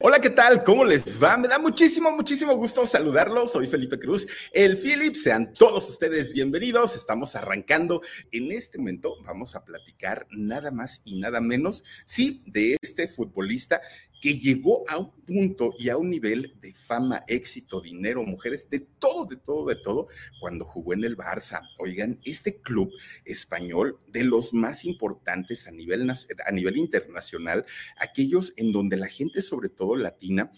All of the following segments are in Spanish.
Hola, ¿qué tal? ¿Cómo les va? Me da muchísimo, muchísimo gusto saludarlos. Soy Felipe Cruz, el Philip. Sean todos ustedes bienvenidos. Estamos arrancando. En este momento vamos a platicar nada más y nada menos, sí, de este futbolista que llegó a un punto y a un nivel de fama, éxito, dinero, mujeres, de todo, de todo, de todo, cuando jugó en el Barça. Oigan, este club español, de los más importantes a nivel, a nivel internacional, aquellos en donde la gente, sobre todo latina,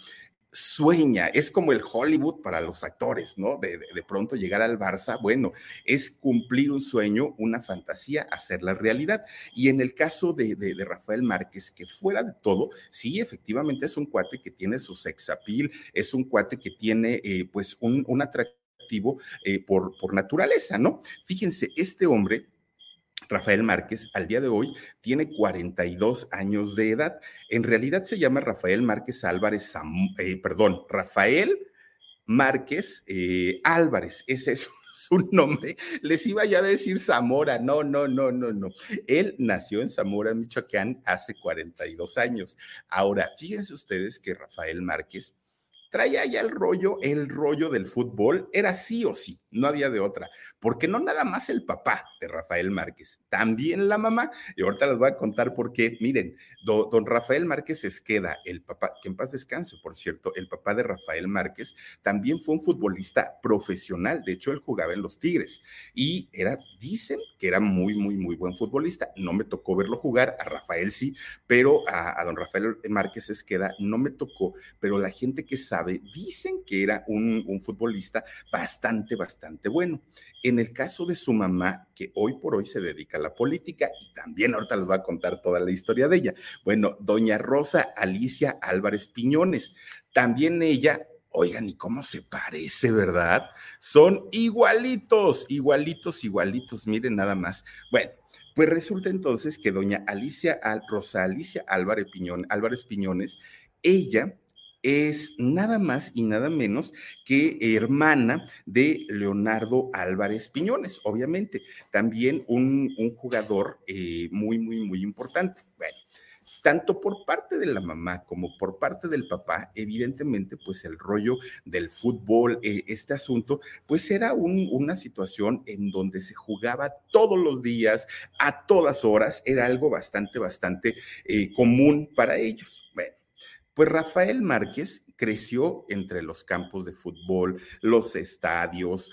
sueña, es como el Hollywood para los actores, ¿no? De, de, pronto llegar al Barça, bueno, es cumplir un sueño, una fantasía, hacerla realidad. Y en el caso de, de, Rafael Márquez, que fuera de todo, sí, efectivamente es un cuate que tiene su sex appeal, es un cuate que tiene eh, pues un, un atractivo eh, por, por naturaleza, ¿no? Fíjense, este hombre Rafael Márquez, al día de hoy, tiene 42 años de edad. En realidad se llama Rafael Márquez Álvarez, eh, perdón, Rafael Márquez eh, Álvarez, ese es su nombre. Les iba ya a decir Zamora, no, no, no, no, no. Él nació en Zamora, Michoacán, hace 42 años. Ahora, fíjense ustedes que Rafael Márquez traía ya el rollo, el rollo del fútbol, era sí o sí, no había de otra, porque no nada más el papá de Rafael Márquez, también la mamá, y ahorita les voy a contar por qué, miren, don Rafael Márquez Esqueda, el papá, que en paz descanse, por cierto, el papá de Rafael Márquez, también fue un futbolista profesional, de hecho él jugaba en los Tigres, y era, dicen que era muy, muy, muy buen futbolista, no me tocó verlo jugar, a Rafael sí, pero a, a don Rafael Márquez Esqueda no me tocó, pero la gente que sabe, dicen que era un, futbolista bastante, bastante bueno. En el caso de su mamá, que hoy por hoy se dedica a la política, y también ahorita les voy a contar toda la historia de ella. Bueno, doña Rosa Alicia Álvarez Piñones, también ella Oigan, ¿y cómo se parece, verdad? Son igualitos, igualitos, igualitos. Miren nada más. Bueno, pues resulta entonces que doña Alicia, Rosa Alicia Álvarez, Piñón, Álvarez Piñones, ella es nada más y nada menos que hermana de Leonardo Álvarez Piñones, obviamente, también un, jugador eh, muy, muy, muy importante. Bueno, tanto por parte de la mamá como por parte del papá, evidentemente, pues el rollo del fútbol, eh, este asunto, pues era una situación en donde se jugaba todos los días, a todas horas, era algo bastante, bastante eh, común para ellos. Bueno pues Rafael Márquez creció entre los campos de fútbol, los estadios,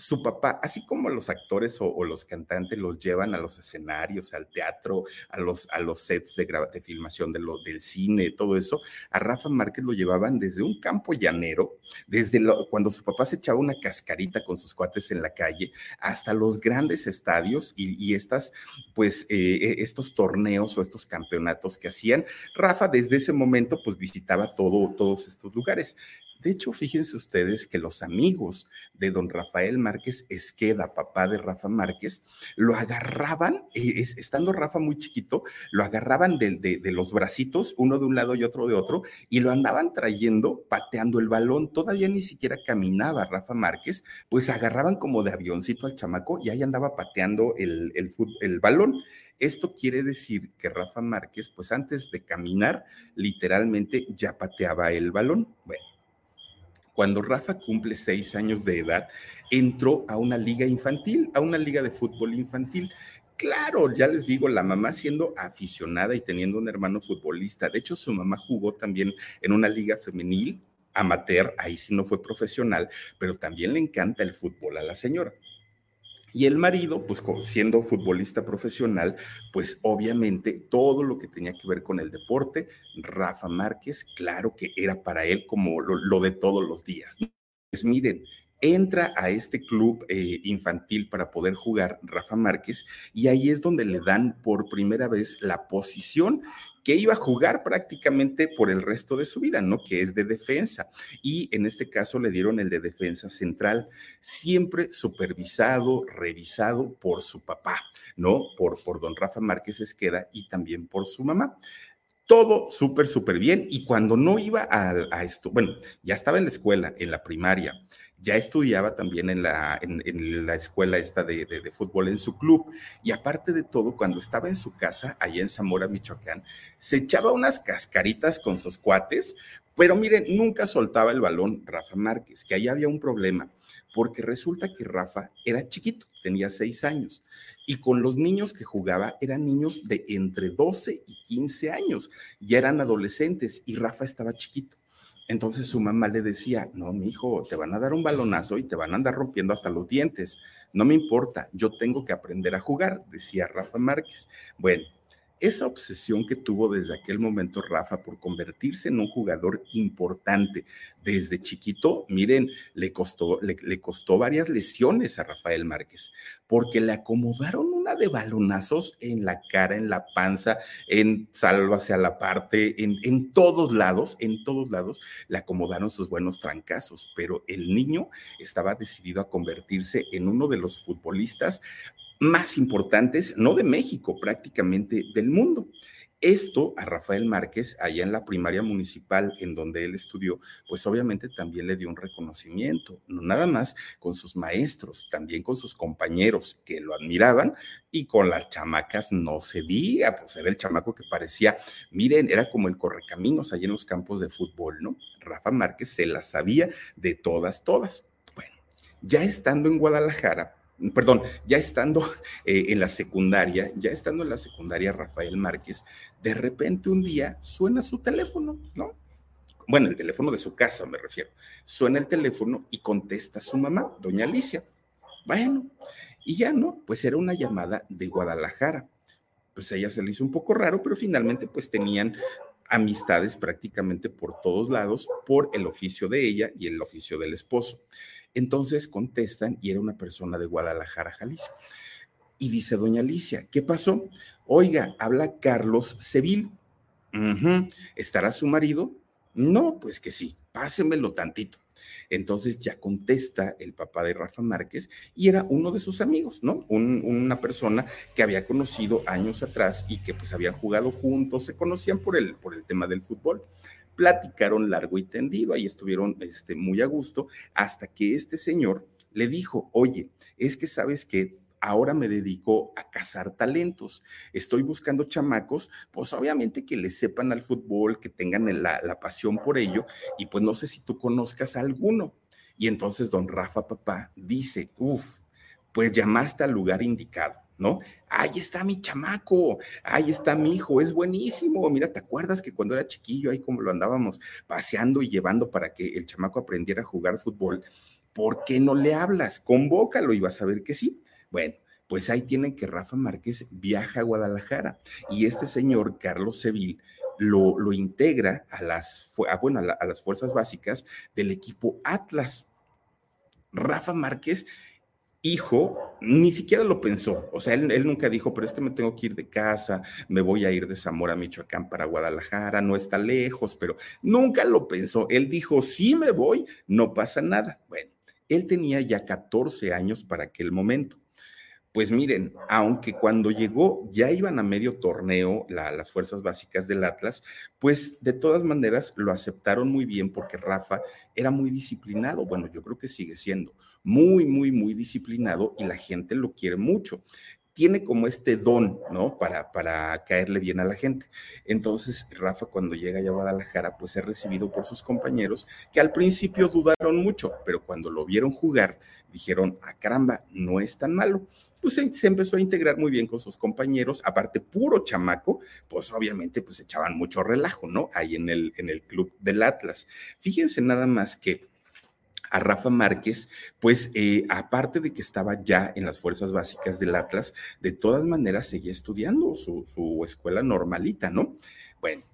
su papá, así como los actores o, los cantantes los llevan a los escenarios, al teatro, a los, a los sets de, de filmación del cine, todo eso, a Rafa Márquez lo llevaban desde un campo llanero, desde cuando su papá se echaba una cascarita con sus cuates en la calle, hasta los grandes estadios y, estas, pues, eh, e, estos torneos o estos campeonatos que hacían. Rafa desde ese momento, pues, visitaba todo, todos estos lugares. De hecho, fíjense ustedes que los amigos de don Rafael Márquez Esqueda, papá de Rafa Márquez, lo agarraban, eh, estando Rafa muy chiquito, lo agarraban de, los bracitos, uno de un lado y otro de otro, y lo andaban trayendo, pateando el balón. Todavía ni siquiera caminaba Rafa Márquez, pues agarraban como de avioncito al chamaco y ahí andaba pateando el, el, el balón. Esto quiere decir que Rafa Márquez, pues antes de caminar, literalmente ya pateaba el balón. Bueno cuando Rafa cumple seis años de edad, entró a una liga infantil, a una liga de fútbol infantil. Claro, ya les digo, la mamá siendo aficionada y teniendo un hermano futbolista. De hecho, su mamá jugó también en una liga femenil, amateur, ahí sí no fue profesional, pero también le encanta el fútbol a la señora. Y el marido, pues siendo futbolista profesional, pues obviamente todo lo que tenía que ver con el deporte, Rafa Márquez, claro que era para él como lo, de todos los días. Pues miren, entra a este club eh, infantil para poder jugar Rafa Márquez y ahí es donde le dan por primera vez la posición que iba a jugar prácticamente por el resto de su vida, ¿no? Que es de defensa. Y en este caso le dieron el de defensa central, siempre supervisado, revisado por su papá, ¿no? Por, por don Rafa Márquez Esqueda y también por su mamá todo súper, súper bien. Y cuando no iba a, esto, bueno, ya estaba en la escuela, en la primaria, ya estudiaba también en la, en, la escuela esta de, de, fútbol en su club. Y aparte de todo, cuando estaba en su casa, allá en Zamora, Michoacán, se echaba unas cascaritas con sus cuates, pero miren, nunca soltaba el balón Rafa Márquez, que ahí había un problema porque resulta que Rafa era chiquito, tenía seis años, y con los niños que jugaba eran niños de entre 12 y 15 años, ya eran adolescentes y Rafa estaba chiquito. Entonces su mamá le decía, no, mi hijo, te van a dar un balonazo y te van a andar rompiendo hasta los dientes. No me importa, yo tengo que aprender a jugar, decía Rafa Márquez. Bueno, esa obsesión que tuvo desde aquel momento Rafa por convertirse en un jugador importante desde chiquito, miren, le costó, le, costó varias lesiones a Rafael Márquez, porque le acomodaron una de balonazos en la cara, en la panza, en salvo hacia la parte, en, en todos lados, en todos lados, le acomodaron sus buenos trancazos, pero el niño estaba decidido a convertirse en uno de los futbolistas más importantes, no de México, prácticamente del mundo. Esto a Rafael Márquez, allá en la primaria municipal en donde él estudió, pues obviamente también le dio un reconocimiento, no nada más con sus maestros, también con sus compañeros que lo admiraban y con las chamacas no se diga, pues era el chamaco que parecía, miren, era como el correcaminos allá en los campos de fútbol, ¿no? Rafa Márquez se la sabía de todas, todas. Bueno, ya estando en Guadalajara, perdón, ya estando eh, en la secundaria, ya estando en la secundaria Rafael Márquez, de repente un día suena su teléfono, ¿no? Bueno, el teléfono de su casa me refiero. Suena el teléfono y contesta su mamá, doña Alicia. Bueno, y ya no, pues era una llamada de Guadalajara. Pues a ella se le hizo un poco raro, pero finalmente pues tenían amistades prácticamente por todos lados por el oficio de ella y el oficio del esposo. Entonces contestan y era una persona de Guadalajara, Jalisco. Y dice doña Alicia, ¿qué pasó? Oiga, habla Carlos Seville. ¿Estará su marido? No, pues que sí, pásemelo tantito. Entonces ya contesta el papá de Rafa Márquez y era uno de sus amigos, ¿no? una persona que había conocido años atrás y que pues habían jugado juntos, se conocían por el, por el tema del fútbol platicaron largo y tendido, ahí estuvieron este, muy a gusto, hasta que este señor le dijo, oye, es que sabes que ahora me dedico a cazar talentos. Estoy buscando chamacos, pues obviamente que le sepan al fútbol, que tengan la, pasión por ello, y pues no sé si tú conozcas a alguno. Y entonces don Rafa Papá dice, uff, pues llamaste al lugar indicado. ¿No? Ahí está mi chamaco, ahí está mi hijo, es buenísimo. Mira, ¿te acuerdas que cuando era chiquillo, ahí como lo andábamos paseando y llevando para que el chamaco aprendiera a jugar fútbol? ¿Por qué no le hablas? Convócalo y vas a ver que sí. Bueno, pues ahí tienen que Rafa Márquez viaja a Guadalajara y este señor, Carlos Seville, lo, integra a las, bueno, a las fuerzas básicas del equipo Atlas. Rafa Márquez hijo ni siquiera lo pensó. O sea, él, nunca dijo, pero es que me tengo que ir de casa, me voy a ir de Zamora, Michoacán para Guadalajara, no está lejos, pero nunca lo pensó. Él dijo, sí me voy, no pasa nada. Bueno, él tenía ya 14 años para aquel momento. Pues miren, aunque cuando llegó ya iban a medio torneo las fuerzas básicas del Atlas, pues de todas maneras lo aceptaron muy bien porque Rafa era muy disciplinado. Bueno, yo creo que sigue siendo muy, muy, muy disciplinado y la gente lo quiere mucho tiene como este don, ¿no? Para, para caerle bien a la gente. Entonces, Rafa cuando llega a Guadalajara, pues es recibido por sus compañeros que al principio dudaron mucho, pero cuando lo vieron jugar, dijeron, ah, caramba, no es tan malo pues se, empezó a integrar muy bien con sus compañeros, aparte puro chamaco, pues obviamente pues echaban mucho relajo, ¿no? Ahí en el, en el club del Atlas. Fíjense nada más que a Rafa Márquez, pues eh, aparte de que estaba ya en las fuerzas básicas del Atlas, de todas maneras seguía estudiando su, su escuela normalita, ¿no? Bueno,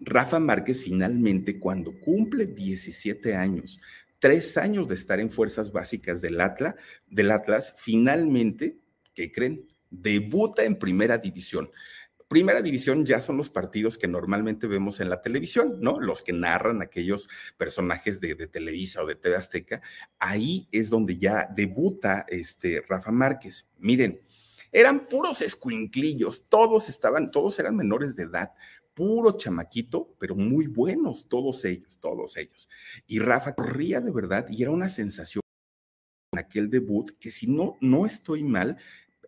Rafa Márquez finalmente, cuando cumple 17 años, tres años de estar en fuerzas básicas del Atlas, del Atlas finalmente, ¿qué creen? Debuta en primera división. Primera división ya son los partidos que normalmente vemos en la televisión, ¿no? Los que narran aquellos personajes de, Televisa o de TV Azteca. Ahí es donde ya debuta este Rafa Márquez. Miren, eran puros escuinclillos, todos estaban, todos eran menores de edad, puro chamaquito, pero muy buenos, todos ellos, todos ellos. Y Rafa corría de verdad y era una sensación en aquel debut que si no, no estoy mal,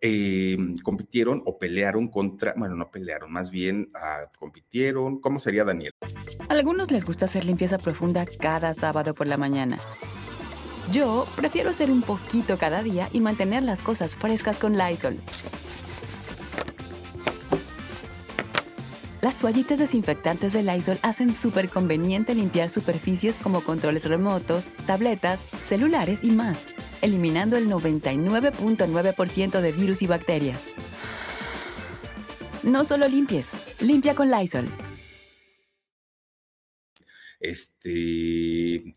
eh, compitieron o pelearon contra, bueno, no pelearon, más bien ah, compitieron, ¿cómo sería Daniel? A algunos les gusta hacer limpieza profunda cada sábado por la mañana. Yo prefiero hacer un poquito cada día y mantener las cosas frescas con Lysol. Las toallitas desinfectantes de Lysol hacen súper conveniente limpiar superficies como controles remotos, tabletas, celulares y más, eliminando el 99.9% de virus y bacterias. No solo limpies, limpia con Lysol. Este,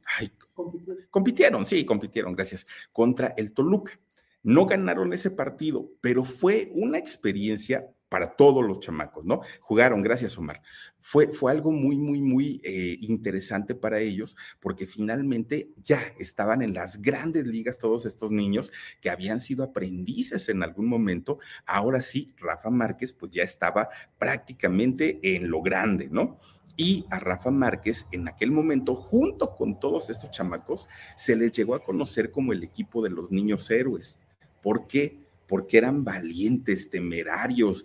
compitieron, sí, compitieron, gracias, contra el Toluca. No ganaron ese partido, pero fue una experiencia para todos los chamacos, ¿no? Jugaron, gracias Omar. Fue, fue algo muy, muy, muy eh, interesante para ellos porque finalmente ya estaban en las grandes ligas todos estos niños que habían sido aprendices en algún momento. Ahora sí, Rafa Márquez pues ya estaba prácticamente en lo grande, ¿no? Y a Rafa Márquez en aquel momento, junto con todos estos chamacos, se les llegó a conocer como el equipo de los niños héroes. ¿Por qué? Porque eran valientes, temerarios,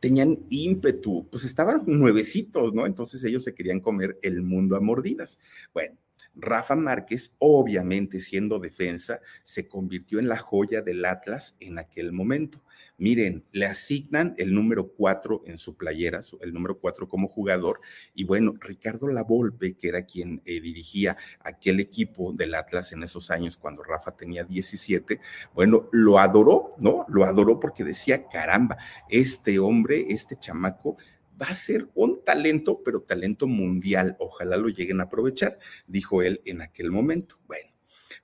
tenían ímpetu, pues estaban nuevecitos, ¿no? Entonces ellos se querían comer el mundo a mordidas. Bueno, Rafa Márquez, obviamente siendo defensa, se convirtió en la joya del Atlas en aquel momento. Miren, le asignan el número cuatro en su playera, el número cuatro como jugador. Y bueno, Ricardo Lavolpe, que era quien eh, dirigía aquel equipo del Atlas en esos años cuando Rafa tenía 17, bueno, lo adoró, ¿no? Lo adoró porque decía, caramba, este hombre, este chamaco, va a ser un talento, pero talento mundial. Ojalá lo lleguen a aprovechar, dijo él en aquel momento. Bueno,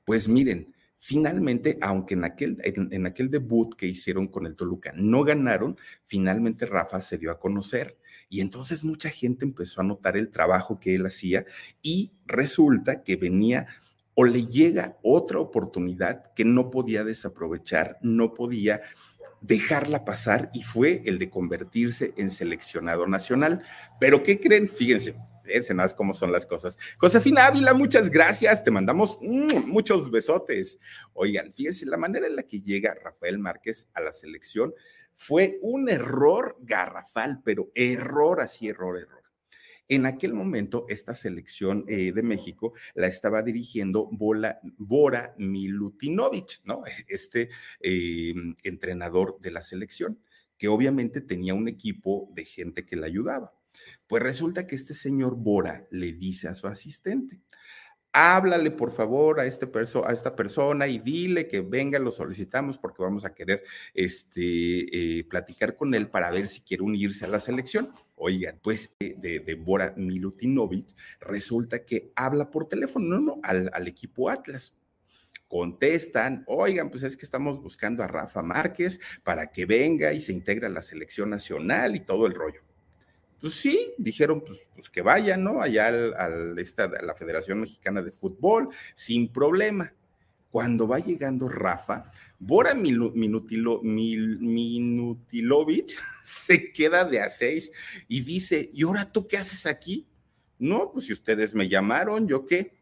pues miren, Finalmente, aunque en aquel, en, aquel debut que hicieron con el Toluca no ganaron, finalmente Rafa se dio a conocer y entonces mucha gente empezó a notar el trabajo que él hacía y resulta que venía o le llega otra oportunidad que no podía desaprovechar, no podía dejarla pasar y fue el de convertirse en seleccionado nacional. Pero ¿qué creen? Fíjense, Fíjense más cómo son las cosas. Josefina Ávila, muchas gracias. Te mandamos muchos besotes. Oigan, fíjense, la manera en la que llega Rafael Márquez a la selección fue un error garrafal, pero error así, error, error. En aquel momento, esta selección eh, de México la estaba dirigiendo Bora Milutinovic, ¿no? Este eh, entrenador de la selección, que obviamente tenía un equipo de gente que le ayudaba. Pues resulta que este señor Bora le dice a su asistente, háblale por favor a, este esta persona y dile que venga, lo solicitamos porque vamos a querer este, eh, platicar con él para ver si quiere unirse a la selección. Oigan, pues eh, de, Bora Milutinovic resulta que habla por teléfono, no, no, al, al equipo Atlas contestan, oigan, pues es que estamos buscando a Rafa Márquez para que venga y se integre a la selección nacional y todo el rollo. Pues sí, dijeron pues, pues que vayan, ¿no? Allá al, esta, a la Federación Mexicana de Fútbol, sin problema. Cuando va llegando Rafa, Bora Minutilo, Minutilovic se queda de a seis y dice, ¿y ahora tú qué haces aquí? No, pues si ustedes me llamaron, ¿yo qué?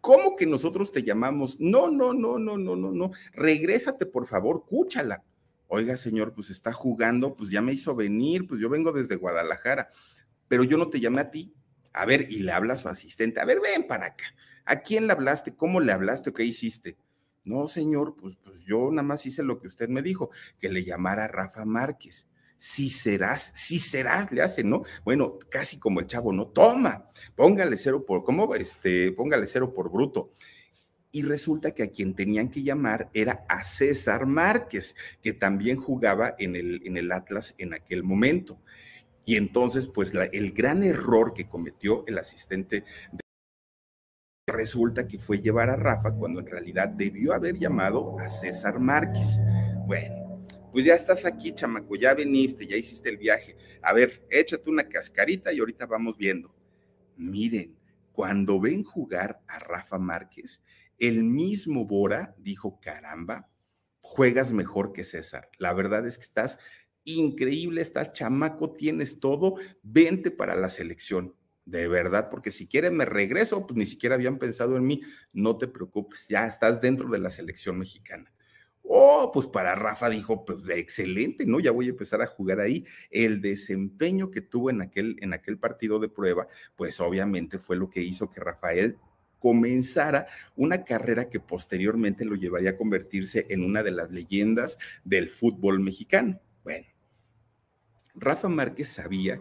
¿Cómo que nosotros te llamamos? No, no, no, no, no, no, no. Regrésate, por favor, cúchala oiga señor, pues está jugando, pues ya me hizo venir, pues yo vengo desde Guadalajara, pero yo no te llamé a ti. A ver, y le habla a su asistente, a ver, ven para acá. ¿A quién le hablaste? ¿Cómo le hablaste qué hiciste? No, señor, pues, pues yo nada más hice lo que usted me dijo, que le llamara Rafa Márquez. Si serás, si serás, le hace, ¿no? Bueno, casi como el chavo, ¿no? Toma, póngale cero por, ¿cómo? Este, póngale cero por bruto y resulta que a quien tenían que llamar era a César Márquez, que también jugaba en el, en el Atlas en aquel momento. Y entonces, pues el gran error que cometió el asistente resulta que fue llevar a Rafa cuando en realidad debió haber llamado a César Márquez. Bueno, pues ya estás aquí, chamaco, ya viniste, ya hiciste el viaje. A ver, échate una cascarita y ahorita vamos viendo. Miren, cuando ven jugar a Rafa Márquez, el mismo Bora dijo, caramba, juegas mejor que César. La verdad es que estás increíble, estás chamaco, tienes todo, vente para la selección. De verdad, porque si quieres me regreso, pues ni siquiera habían pensado en mí. No te preocupes, ya estás dentro de la selección mexicana. Oh, pues para Rafa dijo, pues excelente, ¿no? Ya voy a empezar a jugar ahí. El desempeño que tuvo en aquel, en aquel partido de prueba, pues obviamente fue lo que hizo que Rafael comenzara una carrera que posteriormente lo llevaría a convertirse en una de las leyendas del fútbol mexicano. Bueno, Rafa Márquez sabía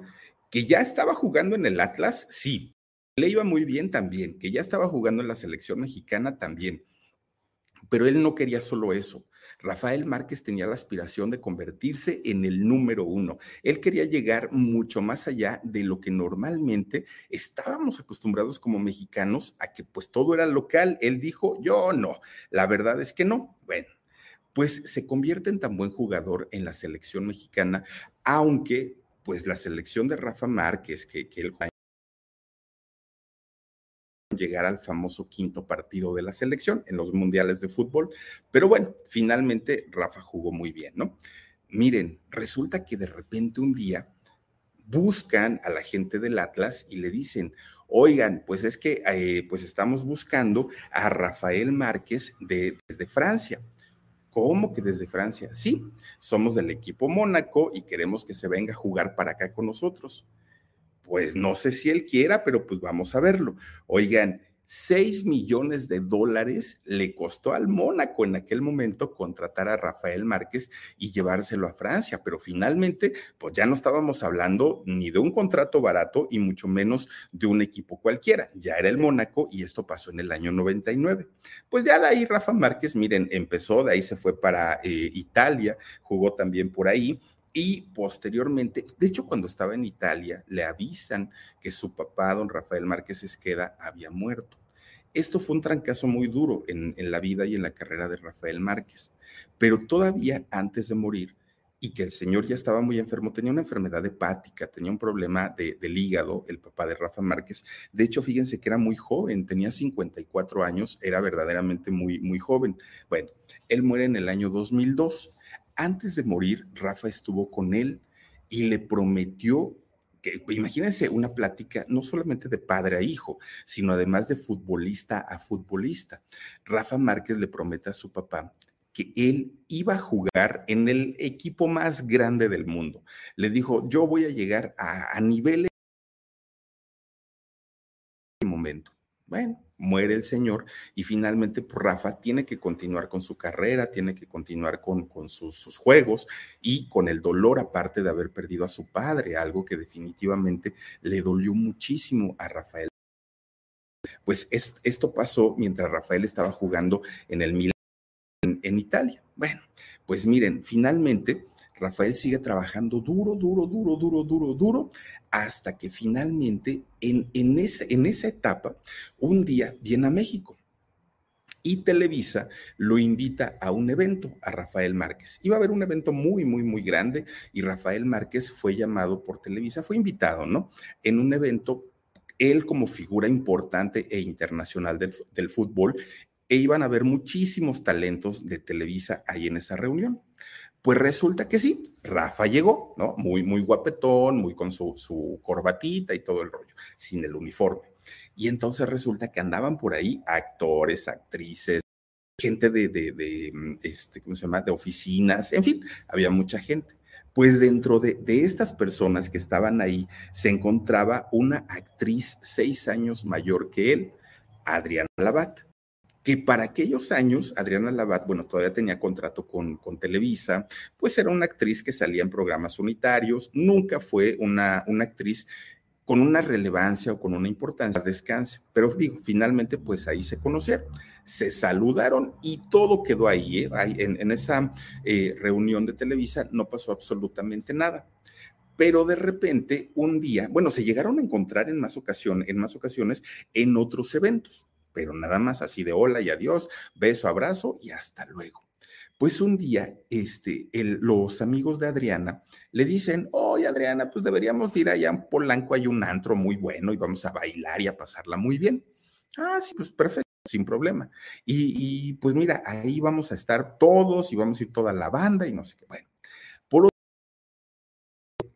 que ya estaba jugando en el Atlas, sí, le iba muy bien también, que ya estaba jugando en la selección mexicana también, pero él no quería solo eso. Rafael Márquez tenía la aspiración de convertirse en el número uno. Él quería llegar mucho más allá de lo que normalmente estábamos acostumbrados como mexicanos a que pues todo era local. Él dijo, yo no, la verdad es que no. Bueno, pues se convierte en tan buen jugador en la selección mexicana, aunque pues la selección de Rafa Márquez, que, que él llegar al famoso quinto partido de la selección en los mundiales de fútbol. Pero bueno, finalmente Rafa jugó muy bien, ¿no? Miren, resulta que de repente un día buscan a la gente del Atlas y le dicen, oigan, pues es que eh, pues estamos buscando a Rafael Márquez de, desde Francia. ¿Cómo que desde Francia? Sí, somos del equipo Mónaco y queremos que se venga a jugar para acá con nosotros pues no sé si él quiera, pero pues vamos a verlo. Oigan, 6 millones de dólares le costó al Mónaco en aquel momento contratar a Rafael Márquez y llevárselo a Francia, pero finalmente, pues ya no estábamos hablando ni de un contrato barato y mucho menos de un equipo cualquiera, ya era el Mónaco y esto pasó en el año 99. Pues ya de ahí Rafa Márquez, miren, empezó, de ahí se fue para eh, Italia, jugó también por ahí y posteriormente, de hecho, cuando estaba en Italia, le avisan que su papá, don Rafael Márquez Esqueda, había muerto. Esto fue un trancazo muy duro en, la vida y en la carrera de Rafael Márquez, pero todavía antes de morir, y que el señor ya estaba muy enfermo, tenía una enfermedad hepática, tenía un problema de, del hígado, el papá de Rafa Márquez. De hecho, fíjense que era muy joven, tenía 54 años, era verdaderamente muy, muy joven. Bueno, él muere en el año 2002 antes de morir, Rafa estuvo con él y le prometió que, imagínense una plática no solamente de padre a hijo, sino además de futbolista a futbolista. Rafa Márquez le promete a su papá que él iba a jugar en el equipo más grande del mundo. Le dijo, yo voy a llegar a, a niveles Bueno, muere el señor y finalmente pues, Rafa tiene que continuar con su carrera, tiene que continuar con, sus, juegos y con el dolor aparte de haber perdido a su padre, algo que definitivamente le dolió muchísimo a Rafael. Pues esto pasó mientras Rafael estaba jugando en el Milan en Italia. Bueno, pues miren, finalmente Rafael sigue trabajando duro, duro, duro, duro, duro, duro, hasta que finalmente en, en, en esa etapa, un día viene a México y Televisa lo invita a un evento a Rafael Márquez. Iba a haber un evento muy, muy, muy grande y Rafael Márquez fue llamado por Televisa, fue invitado, ¿no? En un evento, él como figura importante e internacional del, del fútbol, e iban a haber muchísimos talentos de Televisa ahí en esa reunión. Pues resulta que sí, Rafa llegó, ¿no? Muy, muy guapetón, muy con su, su corbatita y todo el rollo, sin el uniforme. Y entonces resulta que andaban por ahí actores, actrices, gente de, de, de, este, ¿cómo se llama? De oficinas, en fin, había mucha gente. Pues dentro de, de, estas personas que estaban ahí se encontraba una actriz seis años mayor que él, Adriana Labat que para aquellos años Adriana Labat, bueno, todavía tenía contrato con, con, Televisa, pues era una actriz que salía en programas unitarios, nunca fue una, una actriz con una relevancia o con una importancia, descanse. Pero digo, finalmente pues ahí se conocieron, se saludaron y todo quedó ahí. ¿eh? En, en, esa eh, reunión de Televisa no pasó absolutamente nada. Pero de repente, un día, bueno, se llegaron a encontrar en más, ocasión, en más ocasiones en otros eventos pero nada más así de hola y adiós, beso, abrazo y hasta luego. Pues un día, este, los amigos de Adriana le dicen, oye Adriana, pues deberíamos ir allá en Polanco, hay un antro muy bueno y vamos a bailar y a pasarla muy bien. Ah, sí, pues perfecto sin problema. Y, y, pues mira, ahí vamos a estar todos y vamos a ir toda la banda y no sé qué. Bueno,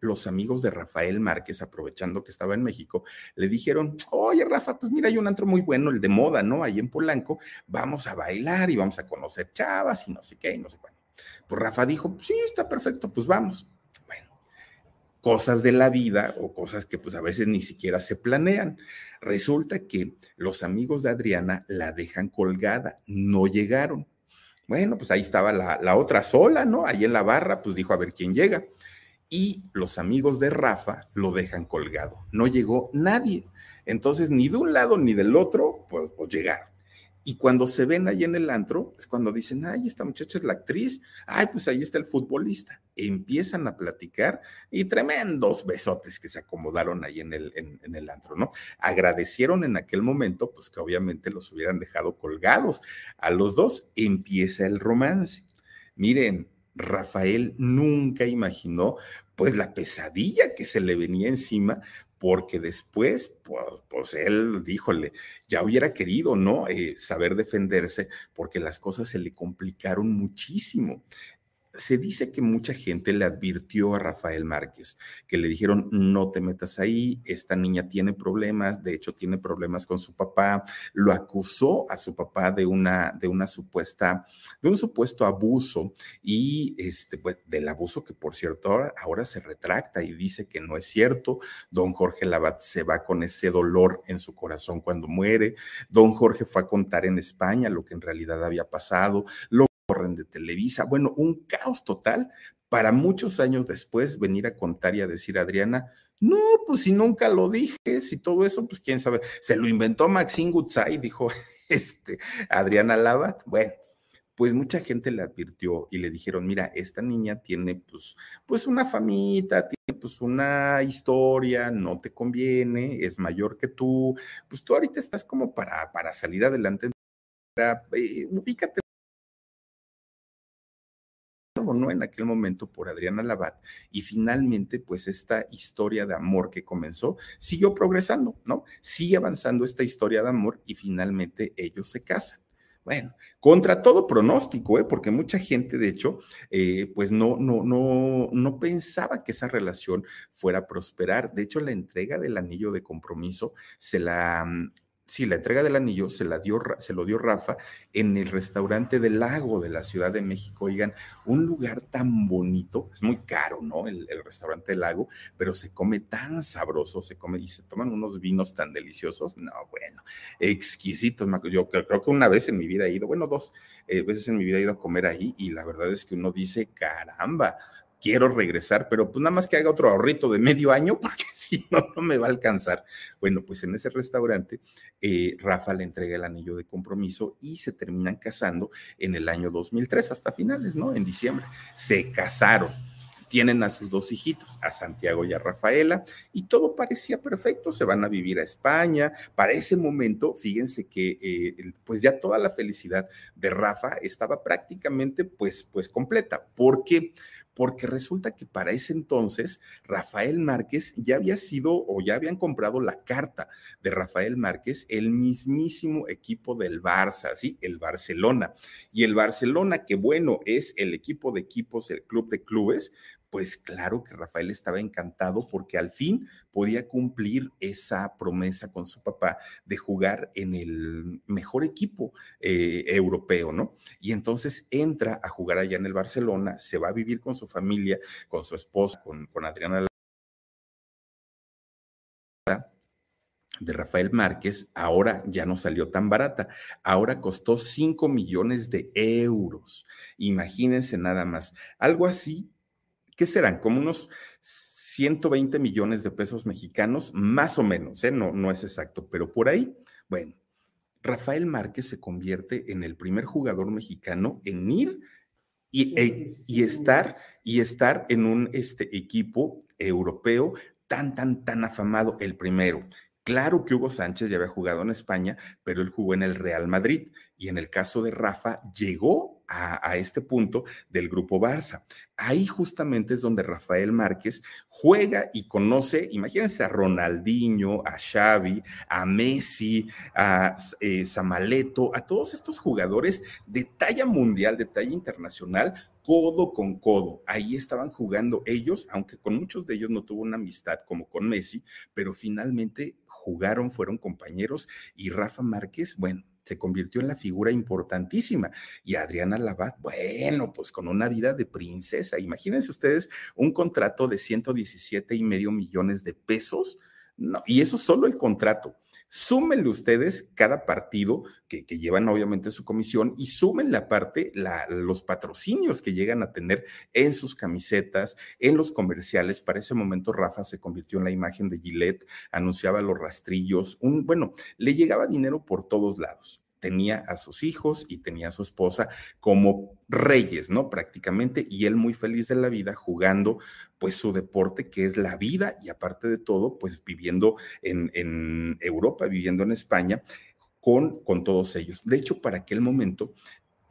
los amigos de Rafael Márquez, aprovechando que estaba en México, le dijeron, oye Rafa, pues mira, hay un antro muy bueno, el de moda, ¿no? Ahí en Polanco, vamos a bailar y vamos a conocer chavas y no sé qué y no sé cuándo. Pues Rafa dijo, sí, está perfecto, pues vamos. Bueno, cosas de la vida o cosas que pues a veces ni siquiera se planean. Resulta que los amigos de Adriana la dejan colgada, no llegaron. Bueno, pues ahí estaba la, la otra sola, ¿no? Ahí en la barra, pues dijo a ver quién llega y los amigos de Rafa lo dejan colgado. No llegó nadie. Entonces, ni de un lado ni del otro, pues, pues, llegaron. Y cuando se ven ahí en el antro, es cuando dicen, ay, esta muchacha es la actriz, ay, pues ahí está el futbolista. Empiezan a platicar y tremendos besotes que se acomodaron ahí en el, en el antro, ¿no? Agradecieron en aquel momento, pues que obviamente los hubieran dejado colgados a los dos. Empieza el romance. Miren, Rafael nunca imaginó pues la pesadilla que se le venía encima, porque después, pues, pues él, díjole, ya hubiera querido, ¿no? Eh, saber defenderse, porque las cosas se le complicaron muchísimo se dice que mucha gente le advirtió a Rafael Márquez, que le dijeron, no te metas ahí, esta niña tiene problemas, de hecho tiene problemas con su papá, lo acusó a su papá de una, de una supuesta, de un supuesto abuso y este, pues, del abuso que por cierto ahora, ahora se retracta y dice que no es cierto, don Jorge Labat se va con ese dolor en su corazón cuando muere, don Jorge fue a contar en España lo que en realidad había pasado, lo de Televisa, bueno, un caos total para muchos años después venir a contar y a decir, Adriana, no, pues si nunca lo dije, si todo eso, pues quién sabe, se lo inventó Maxine Gutzai, dijo este, Adriana Labat, bueno, pues mucha gente le advirtió y le dijeron, mira, esta niña tiene pues, pues una famita, tiene pues una historia, no te conviene, es mayor que tú, pues tú ahorita estás como para, para salir adelante, eh, ubícate no en aquel momento por Adriana Labat y finalmente pues esta historia de amor que comenzó siguió progresando, ¿no? Sigue avanzando esta historia de amor y finalmente ellos se casan. Bueno, contra todo pronóstico, ¿eh? porque mucha gente, de hecho, eh, pues no, no, no, no pensaba que esa relación fuera a prosperar. De hecho, la entrega del anillo de compromiso se la mm, Sí, la entrega del anillo se, la dio, se lo dio Rafa en el restaurante del lago de la Ciudad de México. Oigan, un lugar tan bonito, es muy caro, ¿no? El, restaurante del lago, pero se come tan sabroso, se come y se toman unos vinos tan deliciosos. No, bueno, exquisitos. Yo creo, que una vez en mi vida he ido, bueno, dos eh, veces en mi vida he ido a comer ahí y la verdad es que uno dice, caramba, quiero regresar, pero pues nada más que haga otro ahorrito de medio año, porque si no, no me va a alcanzar. Bueno, pues en ese restaurante, eh, Rafa le entrega el anillo de compromiso y se terminan casando en el año 2003, hasta finales, ¿no? En diciembre. Se casaron tienen a sus dos hijitos, a Santiago y a Rafaela, y todo parecía perfecto, se van a vivir a España. Para ese momento, fíjense que eh, pues ya toda la felicidad de Rafa estaba prácticamente pues, pues completa. ¿Por qué? Porque resulta que para ese entonces Rafael Márquez ya había sido o ya habían comprado la carta de Rafael Márquez, el mismísimo equipo del Barça, ¿sí? El Barcelona. Y el Barcelona, que bueno, es el equipo de equipos, el club de clubes, pues claro que Rafael estaba encantado porque al fin podía cumplir esa promesa con su papá de jugar en el mejor equipo eh, europeo, ¿no? Y entonces entra a jugar allá en el Barcelona, se va a vivir con su familia, con su esposa, con, con Adriana de Rafael Márquez, ahora ya no salió tan barata, ahora costó 5 millones de euros. Imagínense nada más, algo así ¿qué serán? Como unos 120 millones de pesos mexicanos, más o menos, ¿eh? no, no es exacto, pero por ahí, bueno, Rafael Márquez se convierte en el primer jugador mexicano en ir y, e, y estar, y estar en un este, equipo europeo tan, tan, tan afamado, el primero. Claro que Hugo Sánchez ya había jugado en España, pero él jugó en el Real Madrid y en el caso de Rafa llegó a, este punto del grupo Barça. Ahí justamente es donde Rafael Márquez juega y conoce, imagínense a Ronaldinho, a Xavi, a Messi, a eh, Zamaleto, a todos estos jugadores de talla mundial, de talla internacional, codo con codo. Ahí estaban jugando ellos, aunque con muchos de ellos no tuvo una amistad como con Messi, pero finalmente jugaron, fueron compañeros y Rafa Márquez, bueno, se convirtió en la figura importantísima. Y Adriana Labat, bueno, pues con una vida de princesa. Imagínense ustedes un contrato de 117 y medio millones de pesos. No, y eso solo el contrato. Súmenle ustedes cada partido que, llevan obviamente su comisión y súmenle aparte la, los patrocinios que llegan a tener en sus camisetas, en los comerciales. Para ese momento Rafa se convirtió en la imagen de Gillette, anunciaba los rastrillos, un, bueno, le llegaba dinero por todos lados tenía a sus hijos y tenía a su esposa como reyes, ¿no? Prácticamente, y él muy feliz de la vida jugando pues su deporte que es la vida y aparte de todo, pues viviendo en, en Europa, viviendo en España con, con todos ellos. De hecho, para aquel momento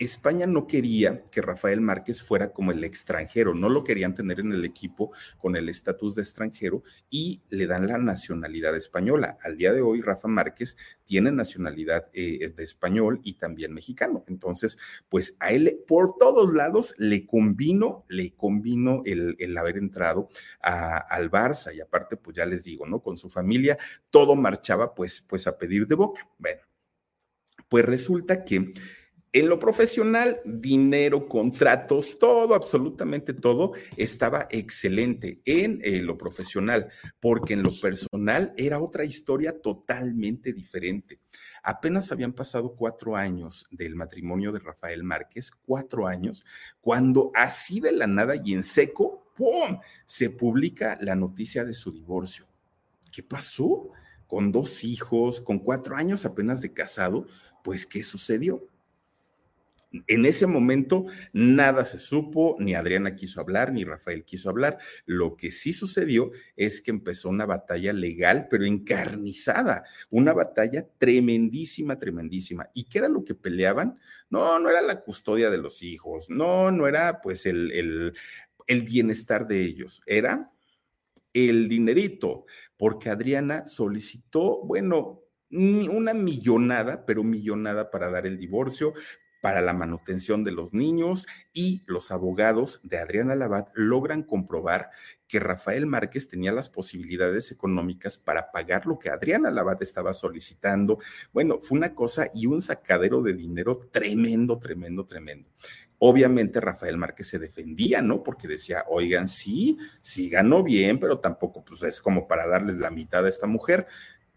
España no quería que Rafael Márquez fuera como el extranjero, no lo querían tener en el equipo con el estatus de extranjero y le dan la nacionalidad española. Al día de hoy, Rafa Márquez tiene nacionalidad eh, de español y también mexicano. Entonces, pues a él por todos lados le convino, le convino el, haber entrado al Barça y aparte, pues ya les digo, ¿no? Con su familia, todo marchaba pues, pues a pedir de boca. Bueno, pues resulta que en lo profesional, dinero, contratos, todo, absolutamente todo estaba excelente en eh, lo profesional, porque en lo personal era otra historia totalmente diferente. Apenas habían pasado cuatro años del matrimonio de Rafael Márquez, cuatro años, cuando así de la nada y en seco, ¡pum!, se publica la noticia de su divorcio. ¿Qué pasó? Con dos hijos, con cuatro años apenas de casado, pues ¿qué sucedió? En ese momento nada se supo, ni Adriana quiso hablar, ni Rafael quiso hablar. Lo que sí sucedió es que empezó una batalla legal, pero encarnizada, una batalla tremendísima, tremendísima. ¿Y qué era lo que peleaban? No, no era la custodia de los hijos, no, no era pues el, el, el bienestar de ellos, era el dinerito, porque Adriana solicitó, bueno, una millonada, pero millonada para dar el divorcio, para la manutención de los niños y los abogados de Adriana Labat logran comprobar que Rafael Márquez tenía las posibilidades económicas para pagar lo que Adriana Labat estaba solicitando. Bueno, fue una cosa y un sacadero de dinero tremendo, tremendo, tremendo. Obviamente Rafael Márquez se defendía, ¿no? Porque decía, oigan, sí, sí ganó bien, pero tampoco pues es como para darles la mitad a esta mujer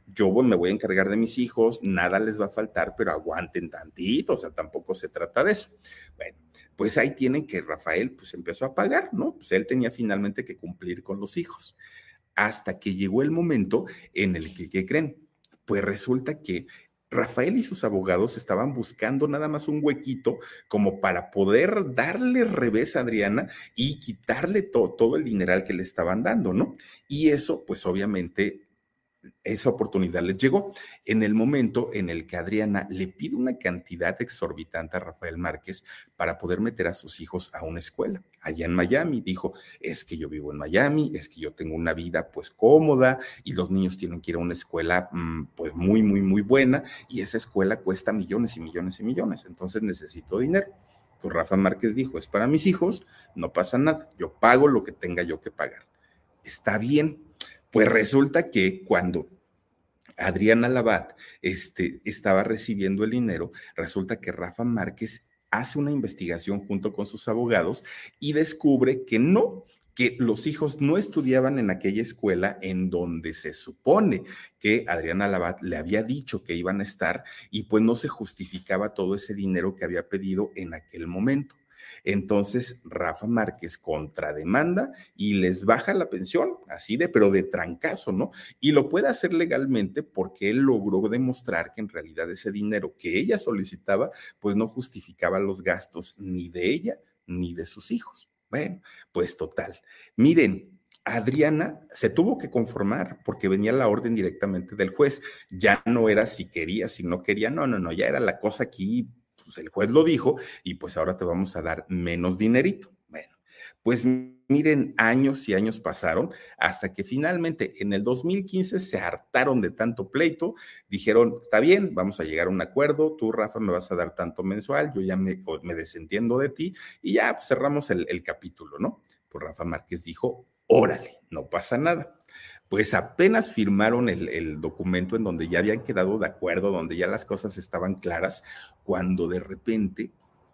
yo me voy a encargar de mis hijos, nada les va a faltar, pero aguanten tantito, o sea, tampoco se trata de eso. Bueno, pues ahí tienen que Rafael pues empezó a pagar, ¿no? Pues él tenía finalmente que cumplir con los hijos. Hasta que llegó el momento en el que, ¿qué creen? Pues resulta que Rafael y sus abogados estaban buscando nada más un huequito como para poder darle revés a Adriana y quitarle todo el dineral que le estaban dando, ¿no? Y eso, pues obviamente esa oportunidad les llegó en el momento en el que Adriana le pide una cantidad exorbitante a Rafael Márquez para poder meter a sus hijos a una escuela allá en Miami. Dijo, es que yo vivo en Miami, es que yo tengo una vida pues cómoda y los niños tienen que ir a una escuela mm, pues muy, muy, muy buena y esa escuela cuesta millones y millones y millones, entonces necesito dinero. Pues Rafa Márquez dijo, es para mis hijos, no pasa nada, yo pago lo que tenga yo que pagar. Está bien, pues resulta que cuando Adriana Labat este, estaba recibiendo el dinero, resulta que Rafa Márquez hace una investigación junto con sus abogados y descubre que no, que los hijos no estudiaban en aquella escuela en donde se supone que Adriana Labat le había dicho que iban a estar y pues no se justificaba todo ese dinero que había pedido en aquel momento. Entonces, Rafa Márquez contrademanda y les baja la pensión, así de, pero de trancazo, ¿no? Y lo puede hacer legalmente porque él logró demostrar que en realidad ese dinero que ella solicitaba, pues no justificaba los gastos ni de ella ni de sus hijos. Bueno, pues total. Miren, Adriana se tuvo que conformar porque venía la orden directamente del juez. Ya no era si quería, si no quería, no, no, no, ya era la cosa aquí, pues el juez lo dijo y pues ahora te vamos a dar menos dinerito. Bueno, pues miren, años y años pasaron hasta que finalmente en el 2015 se hartaron de tanto pleito, dijeron, está bien, vamos a llegar a un acuerdo, tú Rafa me vas a dar tanto mensual, yo ya me, me desentiendo de ti y ya pues, cerramos el, el capítulo, ¿no? Pues Rafa Márquez dijo, órale, no pasa nada. Pues apenas firmaron el, documento en donde ya habían quedado de acuerdo, donde ya las cosas estaban claras, cuando de repente,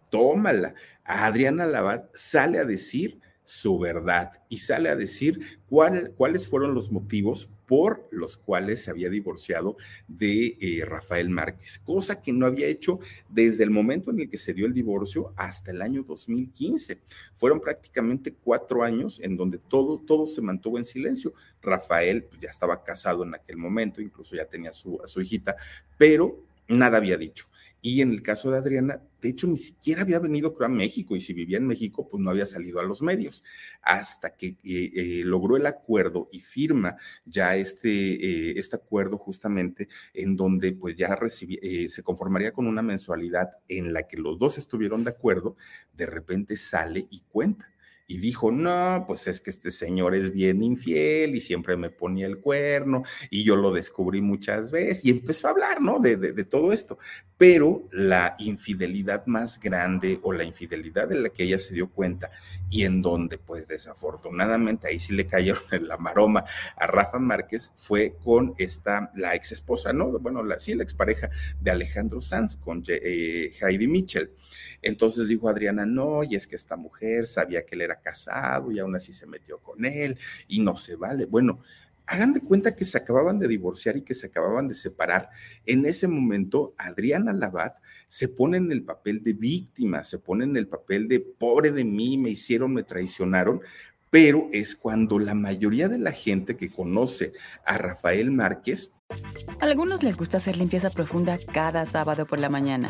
tómala, Adriana Labat sale a decir su verdad y sale a decir cuáles fueron los motivos por los cuales se había divorciado de eh, Rafael Márquez, cosa que no había hecho desde el momento en el que se dio el divorcio hasta el año 2015. Fueron prácticamente cuatro años en donde todo, todo se mantuvo en silencio. Rafael pues, ya estaba casado en aquel momento, incluso ya tenía su, a su hijita, pero nada había dicho. Y en el caso de Adriana, de hecho, ni siquiera había venido, creo, a México, y si vivía en México, pues no había salido a los medios, hasta que eh, eh, logró el acuerdo y firma ya este, eh, este acuerdo justamente en donde pues ya se conformaría con una mensualidad en la que los dos estuvieron de acuerdo, de repente sale y cuenta y dijo, no, pues es que este señor es bien infiel y siempre me ponía el cuerno y yo lo descubrí muchas veces y empezó a hablar, ¿no? De, de, todo esto. Pero la infidelidad más grande o la infidelidad de la que ella se dio cuenta y en donde pues desafortunadamente ahí sí le cayeron en la maroma a Rafa Márquez fue con esta, la ex esposa, ¿no? Bueno, la, sí, la expareja de Alejandro Sanz con eh, Heidi Mitchell. Entonces dijo Adriana, no, y es que esta mujer sabía que él era casado y aún así se metió con él y no se vale. Bueno, hagan de cuenta que se acababan de divorciar y que se acababan de separar. En ese momento, Adriana Labat se pone en el papel de víctima, se pone en el papel de pobre de mí, me hicieron, me traicionaron, pero es cuando la mayoría de la gente que conoce a Rafael Márquez. A algunos les gusta hacer limpieza profunda cada sábado por la mañana.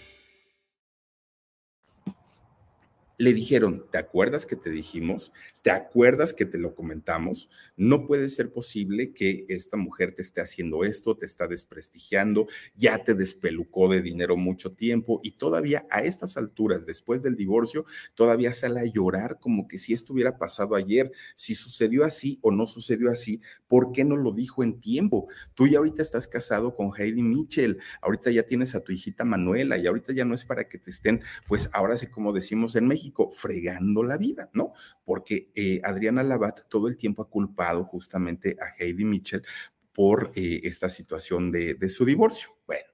Le dijeron, ¿te acuerdas que te dijimos? ¿Te acuerdas que te lo comentamos? No puede ser posible que esta mujer te esté haciendo esto, te está desprestigiando, ya te despelucó de dinero mucho tiempo y todavía a estas alturas, después del divorcio, todavía sale a llorar como que si esto hubiera pasado ayer, si sucedió así o no sucedió así, ¿por qué no lo dijo en tiempo? Tú ya ahorita estás casado con Heidi Mitchell, ahorita ya tienes a tu hijita Manuela y ahorita ya no es para que te estén, pues ahora sí como decimos en México, fregando la vida, ¿no? Porque eh, Adriana Labat todo el tiempo ha culpado justamente a Heidi Mitchell por eh, esta situación de, de su divorcio. Bueno,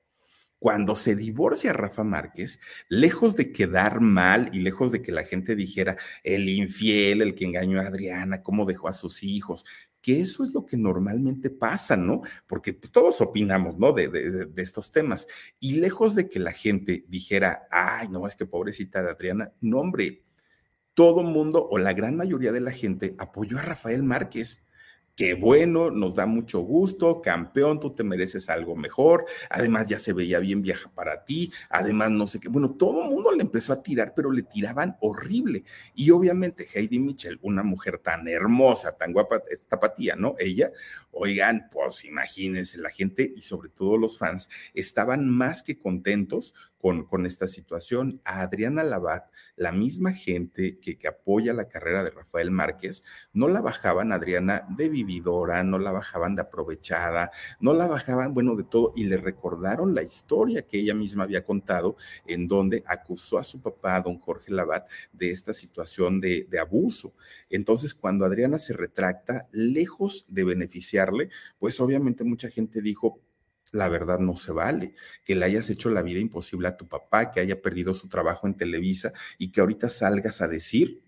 cuando se divorcia Rafa Márquez, lejos de quedar mal y lejos de que la gente dijera el infiel, el que engañó a Adriana, cómo dejó a sus hijos, que eso es lo que normalmente pasa, ¿no? Porque pues, todos opinamos, ¿no? De, de, estos temas. Y lejos de que la gente dijera, ay, no, es que pobrecita de Adriana, no, hombre, todo mundo o la gran mayoría de la gente apoyó a Rafael Márquez qué bueno, nos da mucho gusto, campeón, tú te mereces algo mejor, además ya se veía bien vieja para ti, además no sé qué, bueno, todo el mundo le empezó a tirar, pero le tiraban horrible. Y obviamente Heidi Mitchell, una mujer tan hermosa, tan guapa, tapatía, ¿no? Ella, oigan, pues imagínense, la gente y sobre todo los fans estaban más que contentos con, esta situación. A Adriana Labat, la misma gente que, apoya la carrera de Rafael Márquez, no la bajaban, Adriana, de vividora, no la bajaban de aprovechada, no la bajaban, bueno, de todo, y le recordaron la historia que ella misma había contado, en donde acusó a su papá, don Jorge Labat, de esta situación de abuso. Entonces, cuando Adriana se retracta, lejos de beneficiarle, pues obviamente mucha gente dijo, la verdad no se vale. Que le hayas hecho la vida imposible a tu papá, que haya perdido su trabajo en Televisa y que ahorita salgas a decir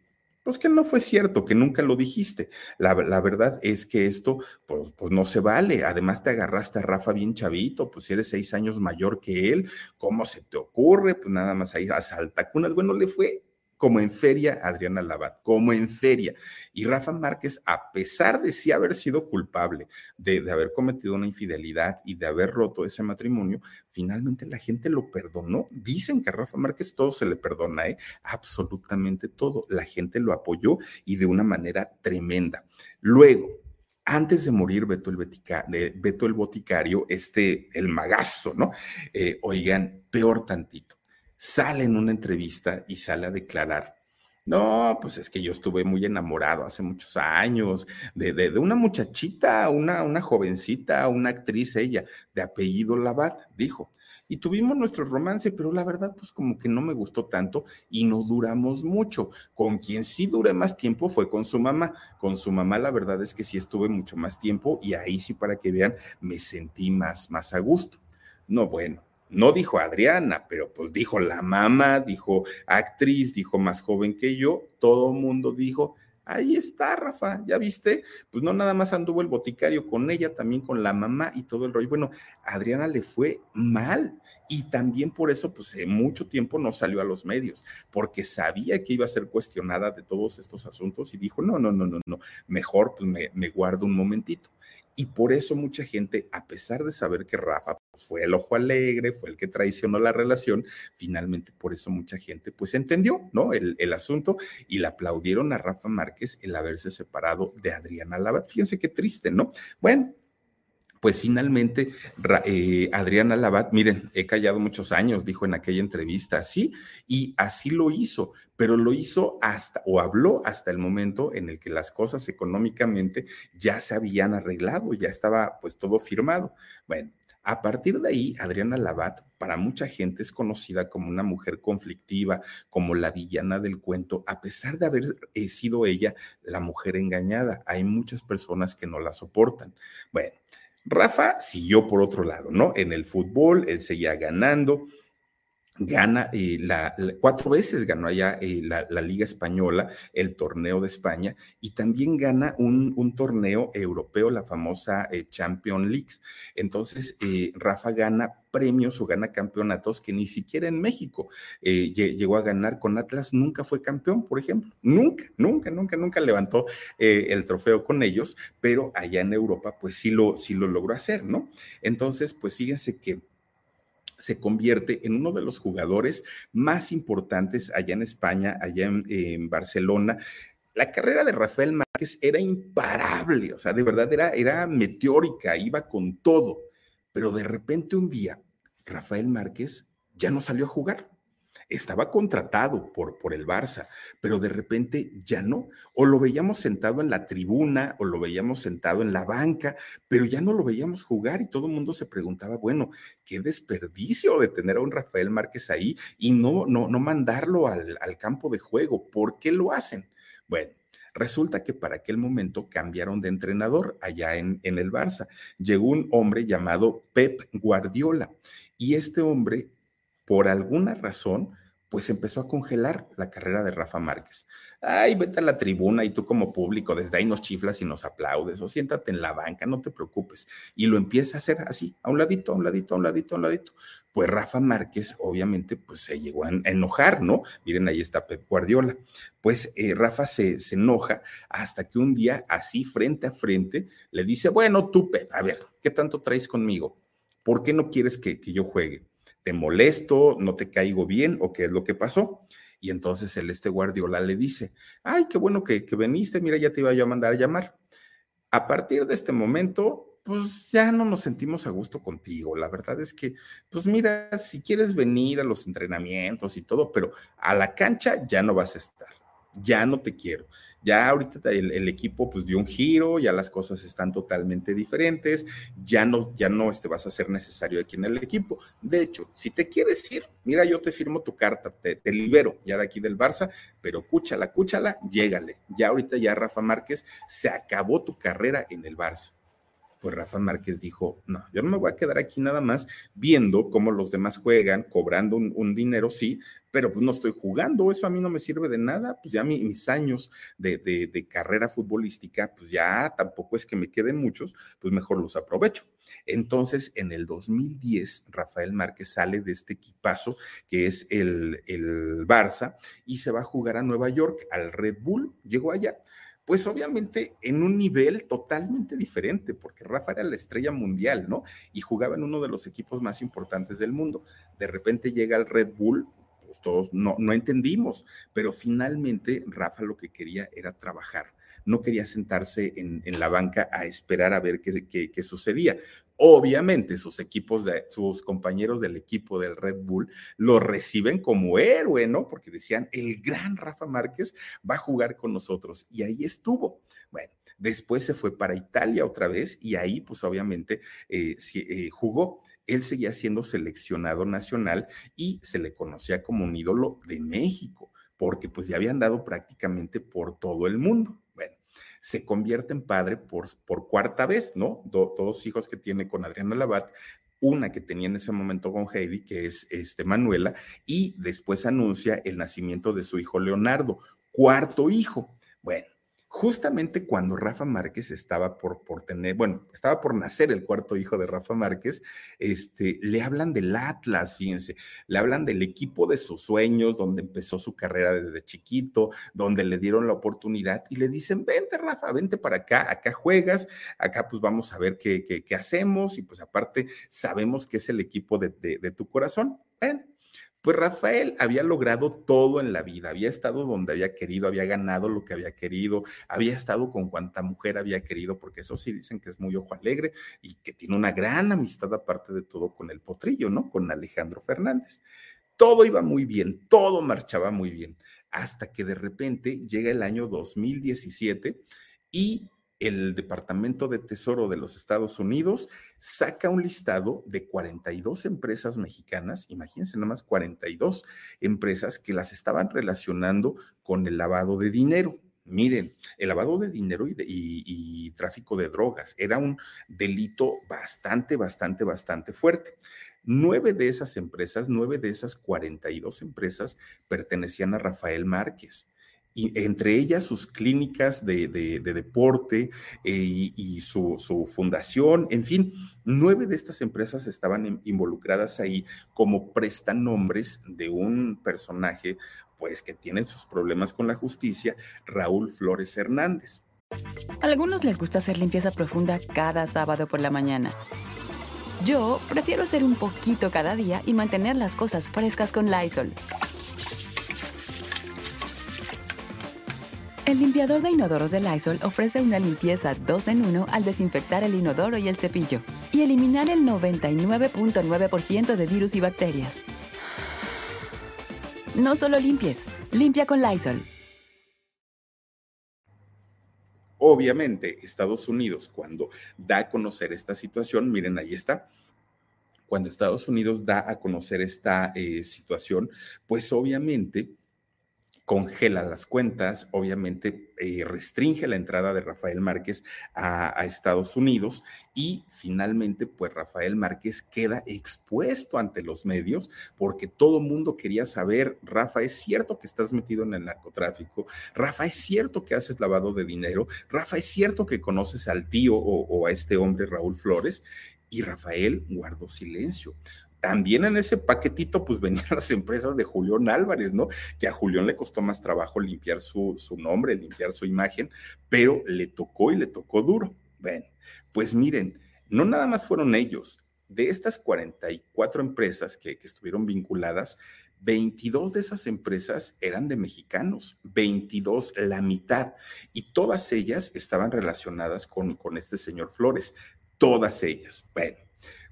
pues que no fue cierto, que nunca lo dijiste. La, verdad es que esto, pues, pues, no se vale. Además te agarraste a Rafa bien chavito, pues si eres seis años mayor que él, ¿cómo se te ocurre? Pues nada más ahí asalta cunas. Bueno, le fue como en feria Adriana Labat, como en feria. Y Rafa Márquez, a pesar de sí haber sido culpable de, haber cometido una infidelidad y de haber roto ese matrimonio, finalmente la gente lo perdonó. Dicen que a Rafa Márquez todo se le perdona, ¿eh? absolutamente todo. La gente lo apoyó y de una manera tremenda. Luego, antes de morir Beto el, el Boticario, este, el magazo, ¿no? Eh, oigan, peor tantito sale en una entrevista y sale a declarar, no, pues es que yo estuve muy enamorado hace muchos años de, de, una muchachita, una, una jovencita, una actriz ella, de apellido Labat, dijo. Y tuvimos nuestro romance, pero la verdad, pues como que no me gustó tanto y no duramos mucho. Con quien sí duré más tiempo fue con su mamá. Con su mamá, la verdad es que sí estuve mucho más tiempo y ahí sí, para que vean, me sentí más, más a gusto. No, bueno, no dijo Adriana, pero pues dijo la mamá, dijo actriz, dijo más joven que yo, todo mundo dijo, ahí está, Rafa, ya viste, pues no nada más anduvo el boticario con ella, también con la mamá y todo el rollo. Bueno, Adriana le fue mal y también por eso, pues en mucho tiempo no salió a los medios, porque sabía que iba a ser cuestionada de todos estos asuntos y dijo, no, no, no, no, no, mejor pues me, me guardo un momentito. Y por eso mucha gente, a pesar de saber que Rafa pues, fue el ojo alegre, fue el que traicionó la relación, finalmente por eso mucha gente pues entendió, ¿no? El, el asunto y le aplaudieron a Rafa Márquez el haberse separado de Adriana Labat. Fíjense qué triste, ¿no? Bueno, pues finalmente eh, Adriana Labat, miren, he callado muchos años, dijo en aquella entrevista, sí, y así lo hizo, pero lo hizo hasta, o habló hasta el momento en el que las cosas económicamente ya se habían arreglado, ya estaba pues todo firmado. Bueno, a partir de ahí, Adriana Labat, para mucha gente es conocida como una mujer conflictiva, como la villana del cuento, a pesar de haber eh, sido ella la mujer engañada. Hay muchas personas que no la soportan. Bueno, Rafa siguió por otro lado, ¿no? En el fútbol, él seguía ganando, gana eh, la, cuatro veces ganó allá eh, la, Liga Española, el torneo de España, y también gana un, un torneo europeo, la famosa eh, Champions League. Entonces, Rafa gana premios o gana campeonatos que ni siquiera en México llegó a ganar con Atlas, nunca fue campeón, por ejemplo, nunca, nunca, nunca, nunca levantó el trofeo con ellos, pero allá en Europa, pues sí lo, sí lo logró hacer, ¿no? Entonces, pues fíjense que se convierte en uno de los jugadores más importantes allá en España, allá en, Barcelona. La carrera de Rafael Márquez era imparable, o sea, de verdad era, era meteórica, iba con todo, pero de repente un día Rafael Márquez ya no salió a jugar estaba contratado por, por el Barça, pero de repente ya no. O lo veíamos sentado en la tribuna o lo veíamos sentado en la banca, pero ya no lo veíamos jugar y todo el mundo se preguntaba, bueno, qué desperdicio de tener a un Rafael Márquez ahí y no, no, no mandarlo al, al campo de juego. ¿Por qué lo hacen? Bueno, Resulta que para aquel momento cambiaron de entrenador allá en, en, el Barça. Llegó un hombre llamado Pep Guardiola y este hombre, por alguna razón, pues empezó a congelar la carrera de Rafa Márquez. Ay, vete a la tribuna y tú como público, desde ahí nos chiflas y nos aplaudes, o siéntate en la banca, no te preocupes. Y lo empieza a hacer así, a un ladito, a un ladito, a un ladito, a un ladito. Pues Rafa Márquez, obviamente, pues se llegó a enojar, ¿no? Miren, ahí está Pep Guardiola. Pues eh, Rafa se, se enoja hasta que un día, así frente a frente, le dice, bueno, tú, Pep, a ver, ¿qué tanto traes conmigo? ¿Por qué no quieres que, que yo juegue? ¿Te molesto? ¿No te caigo bien? ¿O qué es lo que pasó? Y entonces el este Guardiola le dice, ay, qué bueno que, que veniste, mira, ya te iba yo a mandar a llamar. A partir de este momento, pues ya no nos sentimos a gusto contigo. La verdad es que, pues mira, si quieres venir a los entrenamientos y todo, pero a la cancha ya no vas a estar ya no te quiero. Ya ahorita el, equipo pues dio un giro, ya las cosas están totalmente diferentes, ya no, ya no este, vas a ser necesario aquí en el equipo. De hecho, si te quieres ir, mira, yo te firmo tu carta, te, te libero ya de aquí del Barça, pero cúchala, cúchala, llégale. Ya ahorita ya Rafa Márquez se acabó tu carrera en el Barça pues Rafa Márquez dijo, no, yo no me voy a quedar aquí nada más viendo cómo los demás juegan, cobrando un, dinero, sí, pero pues no estoy jugando, eso a mí no me sirve de nada, pues ya mis años de, carrera futbolística, pues ya tampoco es que me queden muchos, pues mejor los aprovecho. Entonces, en el 2010, Rafael Márquez sale de este equipazo que es el, el Barça y se va a jugar a Nueva York, al Red Bull, llegó allá pues obviamente en un nivel totalmente diferente, porque Rafa era la estrella mundial, ¿no? Y jugaba en uno de los equipos más importantes del mundo. De repente llega al Red Bull, todos no, no entendimos, pero finalmente Rafa lo que quería era trabajar. No quería sentarse en, en la banca a esperar a ver qué, qué, qué sucedía. Obviamente sus equipos, de, sus compañeros del equipo del Red Bull lo reciben como héroe, ¿no? Porque decían, el gran Rafa Márquez va a jugar con nosotros. Y ahí estuvo. Bueno, después se fue para Italia otra vez y ahí pues obviamente eh, eh, jugó. Él seguía siendo seleccionado nacional y se le conocía como un ídolo de México, porque pues ya habían dado prácticamente por todo el mundo se convierte en padre por, por cuarta vez, ¿no? dos hijos que tiene con Adriana Labat, una que tenía en ese momento con Heidi, que es este, Manuela, y después anuncia el nacimiento de su hijo Leonardo, cuarto hijo. Bueno, justamente cuando Rafa Márquez estaba por, por tener, bueno, estaba por nacer el cuarto hijo de Rafa Márquez, este, le hablan del Atlas, fíjense, le hablan del equipo de sus sueños, donde empezó su carrera desde chiquito, donde le dieron la oportunidad y le dicen, vente Rafa, vente para acá, acá juegas, acá pues vamos a ver qué, qué, hacemos y pues aparte sabemos que es el equipo de, de tu corazón. Bueno, pues Rafael había logrado todo en la vida, había estado donde había querido, había ganado lo que había querido, había estado con cuanta mujer había querido, porque eso sí dicen que es muy ojo alegre y que tiene una gran amistad aparte de todo con el potrillo, ¿no? Con Alejandro Fernández. Todo iba muy bien, todo marchaba muy bien, hasta que de repente llega el año 2017 y el Departamento de Tesoro de los Estados Unidos saca un listado de 42 empresas mexicanas, imagínense nada más 42 empresas que las estaban relacionando con el lavado de dinero. Miren, el lavado de dinero y, y, tráfico de drogas era un delito bastante, bastante, bastante fuerte. Nueve de esas empresas, nueve de esas 42 empresas pertenecían a Rafael Márquez entre ellas sus clínicas de, deporte eh, y, su, fundación, en fin, nueve de estas empresas estaban involucradas ahí como prestanombres de un personaje, pues que tiene sus problemas con la justicia, Raúl Flores Hernández. A algunos les gusta hacer limpieza profunda cada sábado por la mañana. Yo prefiero hacer un poquito cada día y mantener las cosas frescas con Lysol. El limpiador de inodoros de Lysol ofrece una limpieza 2 en 1 al desinfectar el inodoro y el cepillo y eliminar el 99.9% de virus y bacterias. No solo limpies, limpia con Lysol. Obviamente, Estados Unidos, cuando da a conocer esta situación, miren, ahí está, cuando Estados Unidos da a conocer esta eh, situación, pues obviamente congela las cuentas, obviamente eh, restringe la entrada de Rafael Márquez a, Estados Unidos y finalmente pues Rafael Márquez queda expuesto ante los medios porque todo mundo quería saber, Rafa, ¿es cierto que estás metido en el narcotráfico? Rafa, ¿es cierto que haces lavado de dinero? Rafa, ¿es cierto que conoces al tío o, o a este hombre Raúl Flores? Y Rafael guardó silencio también en ese paquetito, pues venían las empresas de Julián Álvarez, ¿no? Que a Julián le costó más trabajo limpiar su, su nombre, limpiar su imagen, pero le tocó y le tocó duro. Bueno, pues miren, no nada más fueron ellos. De estas 44 empresas que, que estuvieron vinculadas, 22 de esas empresas eran de mexicanos, 22, la mitad, y todas ellas estaban relacionadas con, con este señor Flores, todas ellas. Bueno,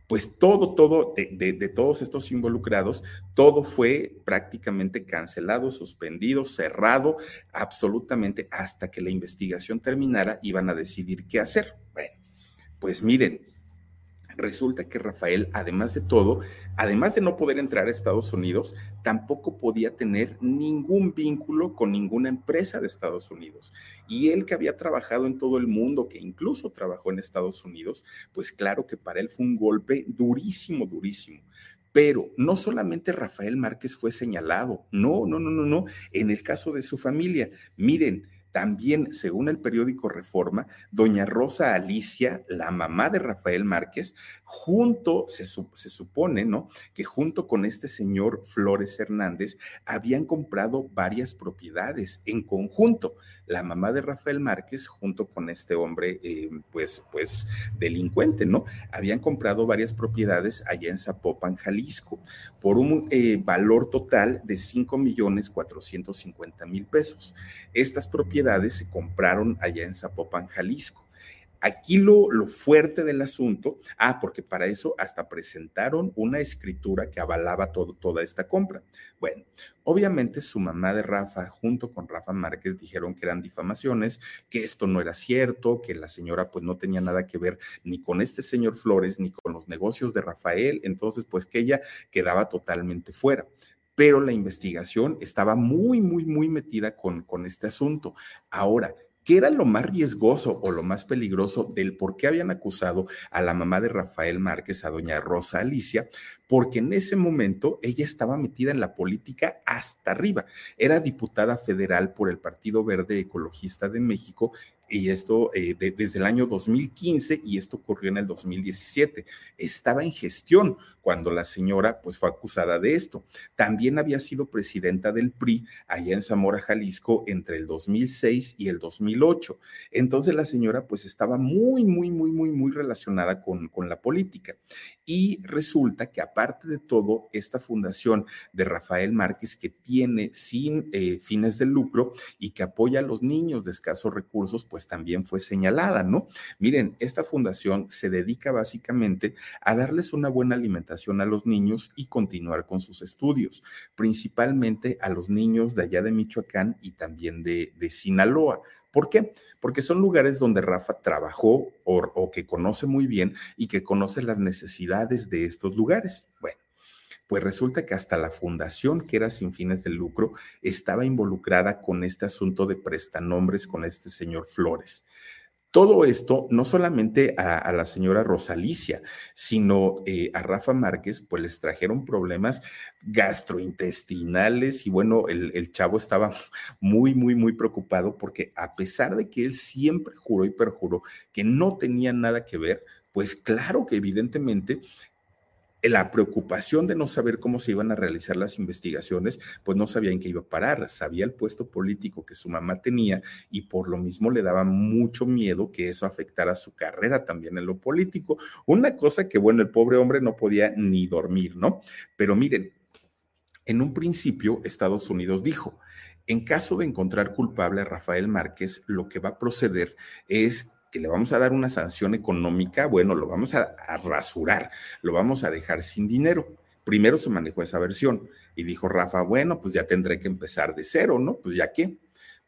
pues todo, todo, de, todos estos involucrados, todo fue prácticamente cancelado, suspendido, cerrado, absolutamente hasta que la investigación terminara, iban a decidir qué hacer. Bueno, pues miren, resulta que Rafael, además de todo, además de no poder entrar a Estados Unidos, tampoco podía tener ningún vínculo con ninguna empresa de Estados Unidos. Y él que había trabajado en todo el mundo, que incluso trabajó en Estados Unidos, pues claro que para él fue un golpe durísimo, durísimo. Pero no solamente Rafael Márquez fue señalado, no, no, no, no, no. En el caso de su familia, miren, también, según el periódico Reforma, doña Rosa Alicia, la mamá de Rafael Márquez, junto, se, se, supone, ¿no? Que junto con este señor Flores Hernández habían comprado varias propiedades en conjunto. La mamá de Rafael Márquez, junto con este hombre, eh, pues, pues, delincuente, ¿no? Habían comprado varias propiedades allá en Zapopan, Jalisco, por un eh, valor total de 5 millones 450 mil pesos. Estas propiedades se compraron allá en Zapopan, Jalisco. Aquí lo, lo, fuerte del asunto, ah, porque para eso hasta presentaron una escritura que avalaba todo, toda esta compra. Bueno, obviamente su mamá de Rafa, junto con Rafa Márquez, dijeron que eran difamaciones, que esto no era cierto, que la señora pues no tenía nada que ver ni con este señor Flores, ni con los negocios de Rafael, entonces pues que ella quedaba totalmente fuera pero la investigación estaba muy, muy, muy metida con, con este asunto. Ahora, ¿qué era lo más riesgoso o lo más peligroso del por qué habían acusado a la mamá de Rafael Márquez, a doña Rosa Alicia? Porque en ese momento ella estaba metida en la política hasta arriba. Era diputada federal por el Partido Verde Ecologista de México y esto eh, desde el año 2015 y esto ocurrió en el 2017. Estaba en gestión cuando la señora pues fue acusada de esto. También había sido presidenta del PRI allá en Zamora, Jalisco entre el 2006 y el 2008. Entonces la señora pues estaba muy, muy, muy, muy, muy relacionada con, con la política. Y resulta que aparte de todo, esta fundación de Rafael Márquez que tiene sin eh, fines de lucro y que apoya a los niños de escasos recursos, pues pues también fue señalada, ¿no? Miren, esta fundación se dedica básicamente a darles una buena alimentación a los niños y continuar con sus estudios, principalmente a los niños de allá de Michoacán y también de, Sinaloa. ¿Por qué? Porque son lugares donde Rafa trabajó o, o que conoce muy bien y que conoce las necesidades de estos lugares. Bueno. Pues resulta que hasta la fundación, que era sin fines de lucro, estaba involucrada con este asunto de prestanombres con este señor Flores. Todo esto, no solamente a, la señora Rosalicia, sino eh, a Rafa Márquez, pues les trajeron problemas gastrointestinales y bueno, el, el, chavo estaba muy, muy, muy preocupado porque a pesar de que él siempre juró y perjuró que no tenía nada que ver, pues claro que evidentemente la preocupación de no saber cómo se iban a realizar las investigaciones, pues no sabía en qué iba a parar, sabía el puesto político que su mamá tenía y por lo mismo le daba mucho miedo que eso afectara su carrera también en lo político. Una cosa que, bueno, el pobre hombre no podía ni dormir, ¿no? Pero miren, en un principio Estados Unidos dijo, en caso de encontrar culpable a Rafael Márquez, lo que va a proceder es que le vamos a dar una sanción económica, bueno, lo vamos a, rasurar, lo vamos a dejar sin dinero. Primero se manejó esa versión y dijo Rafa, bueno, pues ya tendré que empezar de cero, ¿no? Pues ya qué.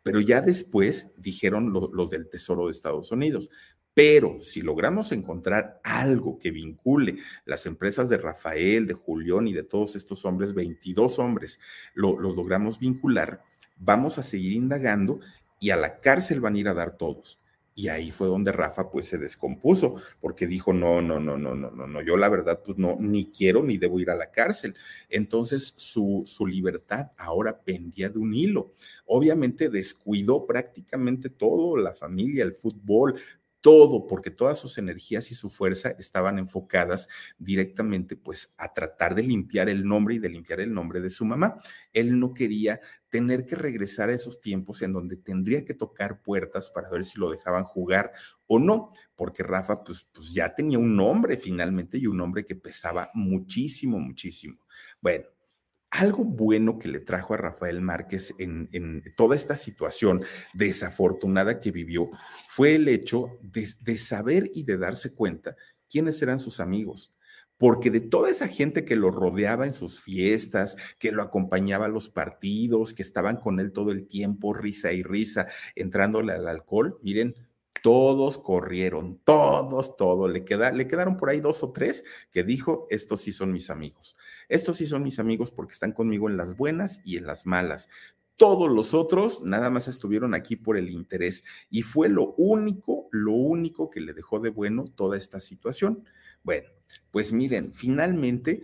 Pero ya después dijeron los del Tesoro de Estados Unidos, pero si logramos encontrar algo que vincule las empresas de Rafael, de Julián y de todos estos hombres, 22 hombres, lo, los logramos vincular, vamos a seguir indagando y a la cárcel van a ir a dar todos. Y ahí fue donde Rafa pues se descompuso, porque dijo, no, no, no, no, no, no, no, yo la verdad pues no, ni quiero ni debo ir a la cárcel. Entonces su, su libertad ahora pendía de un hilo. Obviamente descuidó prácticamente todo, la familia, el fútbol, todo, porque todas sus energías y su fuerza estaban enfocadas directamente pues a tratar de limpiar el nombre y de limpiar el nombre de su mamá. Él no quería tener que regresar a esos tiempos en donde tendría que tocar puertas para ver si lo dejaban jugar o no, porque Rafa pues, pues ya tenía un nombre finalmente y un nombre que pesaba muchísimo, muchísimo. Bueno, algo bueno que le trajo a Rafael Márquez en, toda esta situación desafortunada que vivió fue el hecho de, de saber y de darse cuenta quiénes eran sus amigos. Porque de toda esa gente que lo rodeaba en sus fiestas, que lo acompañaba a los partidos, que estaban con él todo el tiempo, risa y risa, entrándole al alcohol, miren, todos corrieron, todos, todos. Le, queda, le quedaron por ahí dos o tres que dijo, estos sí son mis amigos. Estos sí son mis amigos porque están conmigo en las buenas y en las malas. Todos los otros nada más estuvieron aquí por el interés y fue lo único, lo único que le dejó de bueno toda esta situación. Bueno, pues miren, finalmente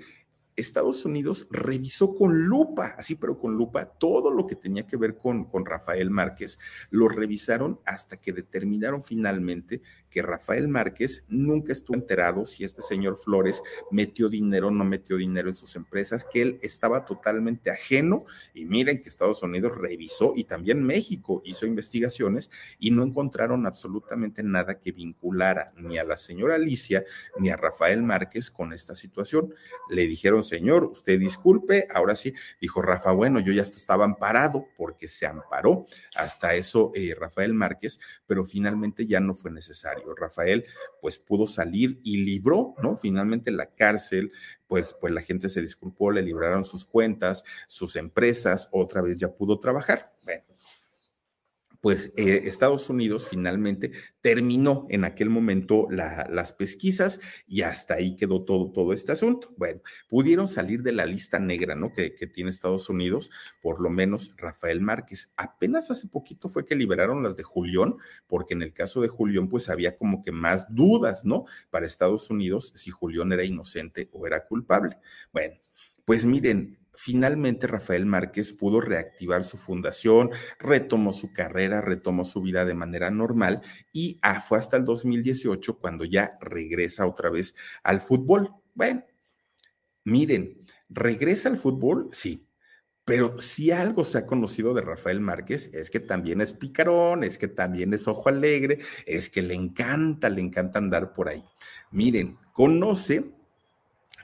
Estados Unidos revisó con lupa, así pero con lupa, todo lo que tenía que ver con, Rafael Márquez. Lo revisaron hasta que determinaron finalmente que Rafael Márquez nunca estuvo enterado si este señor Flores metió dinero o no metió dinero en sus empresas, que él estaba totalmente ajeno. Y miren que Estados Unidos revisó y también México hizo investigaciones y no encontraron absolutamente nada que vinculara ni a la señora Alicia ni a Rafael Márquez con esta situación. Le dijeron, señor, usted disculpe, ahora sí, dijo Rafa, bueno, yo ya estaba amparado porque se amparó hasta eso eh, Rafael Márquez, pero finalmente ya no fue necesario. Rafael pues pudo salir y libró, ¿no? Finalmente la cárcel, pues, pues la gente se disculpó, le libraron sus cuentas, sus empresas, otra vez ya pudo trabajar. Pues eh, Estados Unidos finalmente terminó en aquel momento las pesquisas y hasta ahí quedó todo, todo este asunto. Bueno, pudieron salir de la lista negra, ¿no? Que, que, tiene Estados Unidos, por lo menos Rafael Márquez. Apenas hace poquito fue que liberaron las de Julián, porque en el caso de Julián, pues había como que más dudas, ¿no? Para Estados Unidos si Julián era inocente o era culpable. Bueno, pues miren, finalmente Rafael Márquez pudo reactivar su fundación, retomó su carrera, retomó su vida de manera normal y ah, fue hasta el 2018 cuando ya regresa otra vez al fútbol. Bueno, miren, regresa al fútbol, sí, pero si algo se ha conocido de Rafael Márquez es que también es picarón, es que también es ojo alegre, es que le encanta, le encanta andar por ahí. Miren, conoce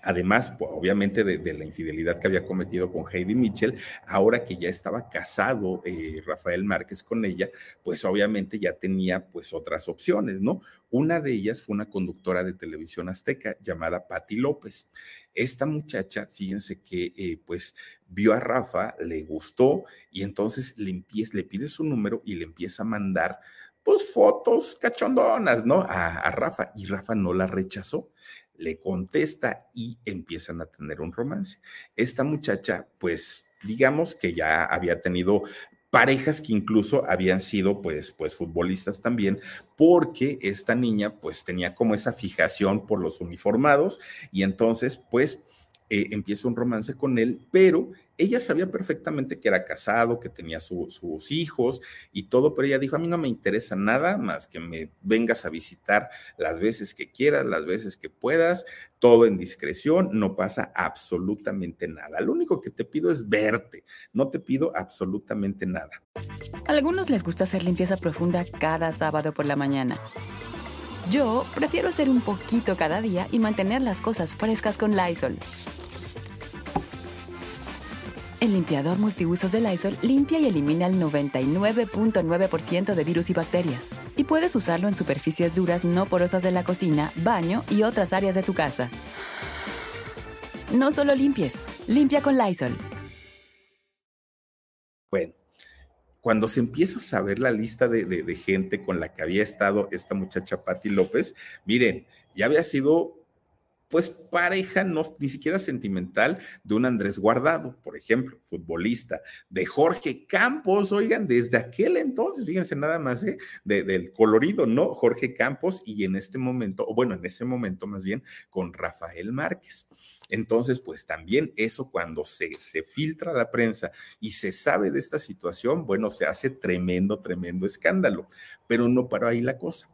además, obviamente, de, la infidelidad que había cometido con Heidi Mitchell, ahora que ya estaba casado eh, Rafael Márquez con ella, pues obviamente ya tenía pues otras opciones, ¿no? Una de ellas fue una conductora de televisión azteca llamada Patti López. Esta muchacha, fíjense que eh, pues vio a Rafa, le gustó y entonces le, le pide su número y le empieza a mandar pues fotos cachondonas, ¿no? a, Rafa y Rafa no la rechazó le contesta y empiezan a tener un romance. Esta muchacha, pues digamos que ya había tenido parejas que incluso habían sido pues, pues futbolistas también, porque esta niña pues tenía como esa fijación por los uniformados y entonces pues eh, empieza un romance con él, pero ella sabía perfectamente que era casado, que tenía sus hijos y todo, pero ella dijo, a mí no me interesa nada más que me vengas a visitar las veces que quieras, las veces que puedas, todo en discreción, no pasa absolutamente nada. Lo único que te pido es verte, no te pido absolutamente nada. A algunos les gusta hacer limpieza profunda cada sábado por la mañana. Yo prefiero hacer un poquito cada día y mantener las cosas frescas con Lysol. El limpiador multiusos de Lysol limpia y elimina el 99.9% de virus y bacterias. Y puedes usarlo en superficies duras no porosas de la cocina, baño y otras áreas de tu casa. No solo limpies, limpia con Lysol. Bueno, cuando se empieza a saber la lista de, de gente con la que había estado esta muchacha Patti López, miren, ya había sido pues pareja no, ni siquiera sentimental de un Andrés Guardado, por ejemplo, futbolista, de Jorge Campos, oigan, desde aquel entonces, fíjense nada más, ¿eh? del colorido, ¿no? Jorge Campos y en este momento, o bueno, en ese momento más bien, con Rafael Márquez. Entonces, pues también eso cuando se, se filtra la prensa y se sabe de esta situación, bueno, se hace tremendo, tremendo escándalo, pero no paró ahí la cosa.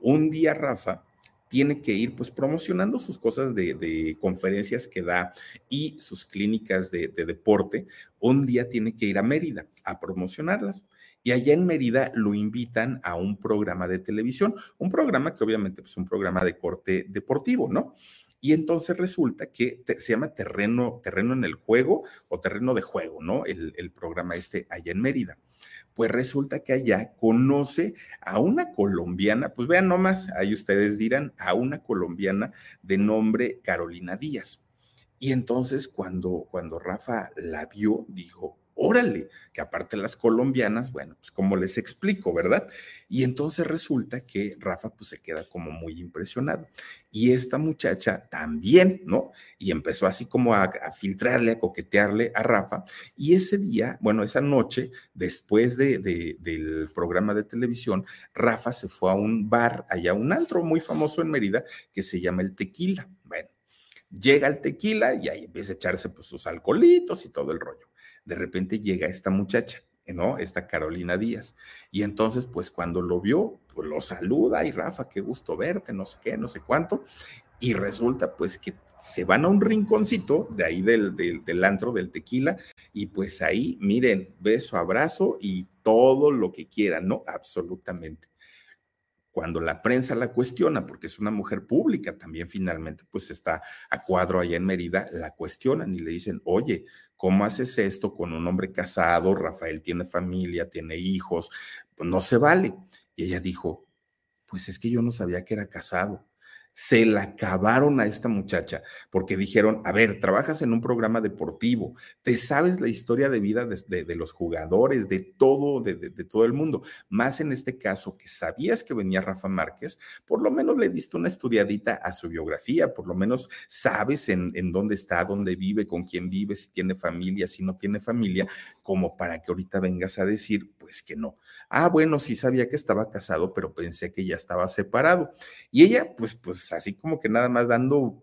Un día Rafa tiene que ir pues promocionando sus cosas de, conferencias que da y sus clínicas de, deporte. Un día tiene que ir a Mérida a promocionarlas. Y allá en Mérida lo invitan a un programa de televisión, un programa que obviamente es pues, un programa de corte deportivo, ¿no? Y entonces resulta que se llama terreno, terreno en el juego o terreno de juego, ¿no? El, el programa este allá en Mérida. Pues resulta que allá conoce a una colombiana, pues vean nomás, ahí ustedes dirán, a una colombiana de nombre Carolina Díaz. Y entonces cuando, cuando Rafa la vio, dijo, que aparte las colombianas, bueno, pues como les explico, ¿verdad? Y entonces resulta que Rafa pues se queda como muy impresionado. Y esta muchacha también, ¿no? Y empezó así como a, filtrarle, a coquetearle a Rafa. Y ese día, bueno, esa noche, después de, del programa de televisión, Rafa se fue a un bar, allá un antro muy famoso en Mérida, que se llama El Tequila. Bueno, Llega el tequila y ahí empieza a echarse pues sus alcoholitos y todo el rollo. De repente llega esta muchacha, ¿no? Esta Carolina Díaz. Y entonces, pues cuando lo vio, pues lo saluda y Rafa, qué gusto verte, no sé qué, no sé cuánto. Y resulta pues que se van a un rinconcito de ahí del, del, antro del tequila y pues ahí, miren, beso, abrazo y todo lo que quieran, ¿no? Absolutamente cuando la prensa la cuestiona, porque es una mujer pública también finalmente, pues está a cuadro allá en Mérida, la cuestionan y le dicen, oye, ¿cómo haces esto con un hombre casado? Rafael tiene familia, tiene hijos, pues no se vale. Y ella dijo, pues es que yo no sabía que era casado se la acabaron a esta muchacha porque dijeron, a ver, trabajas en un programa deportivo, te sabes la historia de vida de, los jugadores, de todo, de, de, todo el mundo, más en este caso que sabías que venía Rafa Márquez, por lo menos le diste una estudiadita a su biografía, por lo menos sabes en, en dónde está, dónde vive, con quién vive, si tiene familia, si no tiene familia, como para que ahorita vengas a decir, pues que no. Ah, bueno, sí sabía que estaba casado, pero pensé que ya estaba separado. Y ella, pues, pues así como que nada más dando.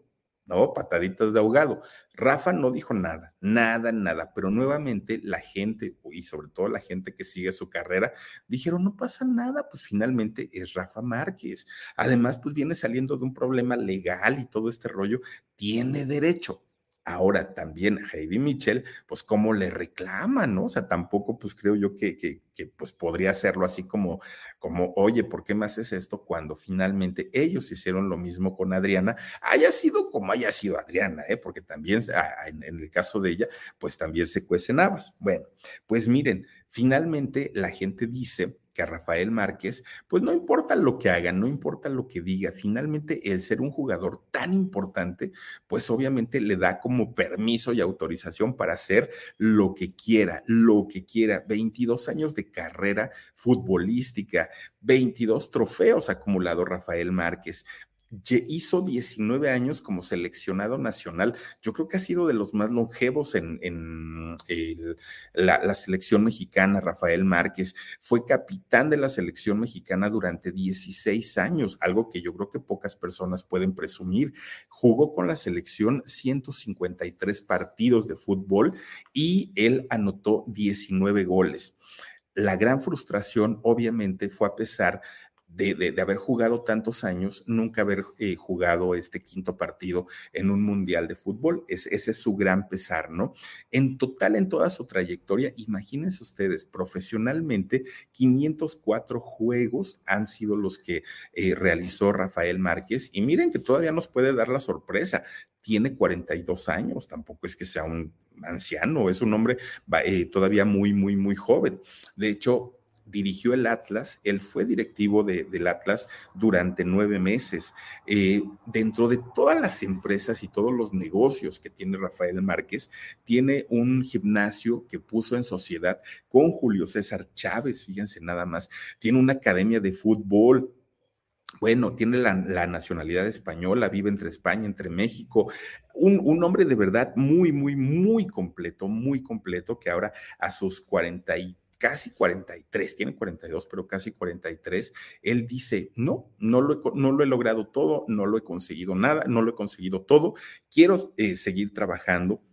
Pataditas de ahogado. Rafa no dijo nada, nada, nada, pero nuevamente la gente, y sobre todo la gente que sigue su carrera, dijeron, no pasa nada, pues finalmente es Rafa Márquez. Además, pues viene saliendo de un problema legal y todo este rollo, tiene derecho Ahora también Heidi Mitchell, pues cómo le reclama, ¿no? O sea, tampoco pues creo yo que, que, pues podría hacerlo así como, como, oye, ¿por qué me haces esto? Cuando finalmente ellos hicieron lo mismo con Adriana, haya sido como haya sido Adriana, ¿eh? Porque también en, en el caso de ella, pues también se cuecen habas. Bueno, pues miren, finalmente la gente dice a Rafael Márquez, pues no importa lo que haga, no importa lo que diga, finalmente el ser un jugador tan importante, pues obviamente le da como permiso y autorización para hacer lo que quiera, lo que quiera. 22 años de carrera futbolística, 22 trofeos acumulado Rafael Márquez, hizo 19 años como seleccionado nacional. Yo creo que ha sido de los más longevos en, la, la, selección mexicana, Rafael Márquez. Fue capitán de la selección mexicana durante 16 años, algo que yo creo que pocas personas pueden presumir. Jugó con la selección 153 partidos de fútbol y él anotó 19 goles. La gran frustración, obviamente, fue a pesar de, haber jugado tantos años, nunca haber eh, jugado este quinto partido en un mundial de fútbol. Es, ese es su gran pesar, ¿no? En total, en toda su trayectoria, imagínense ustedes, profesionalmente, 504 juegos han sido los que eh, realizó Rafael Márquez. Y miren que todavía nos puede dar la sorpresa. Tiene 42 años, tampoco es que sea un anciano, es un hombre eh, todavía muy, muy, muy joven. De hecho, dirigió el Atlas, él fue directivo de, del Atlas durante nueve meses. Eh, dentro de todas las empresas y todos los negocios que tiene Rafael Márquez, tiene un gimnasio que puso en sociedad con Julio César Chávez, fíjense nada más, tiene una academia de fútbol, bueno, tiene la, nacionalidad española, vive entre España, entre México. Un, un, hombre de verdad muy, muy, muy completo, muy completo, que ahora a sus 40 y casi 43, tiene 42, pero casi 43, él dice, no, no lo, he, no lo he logrado todo, no lo he conseguido nada, no lo he conseguido todo, quiero eh, seguir trabajando,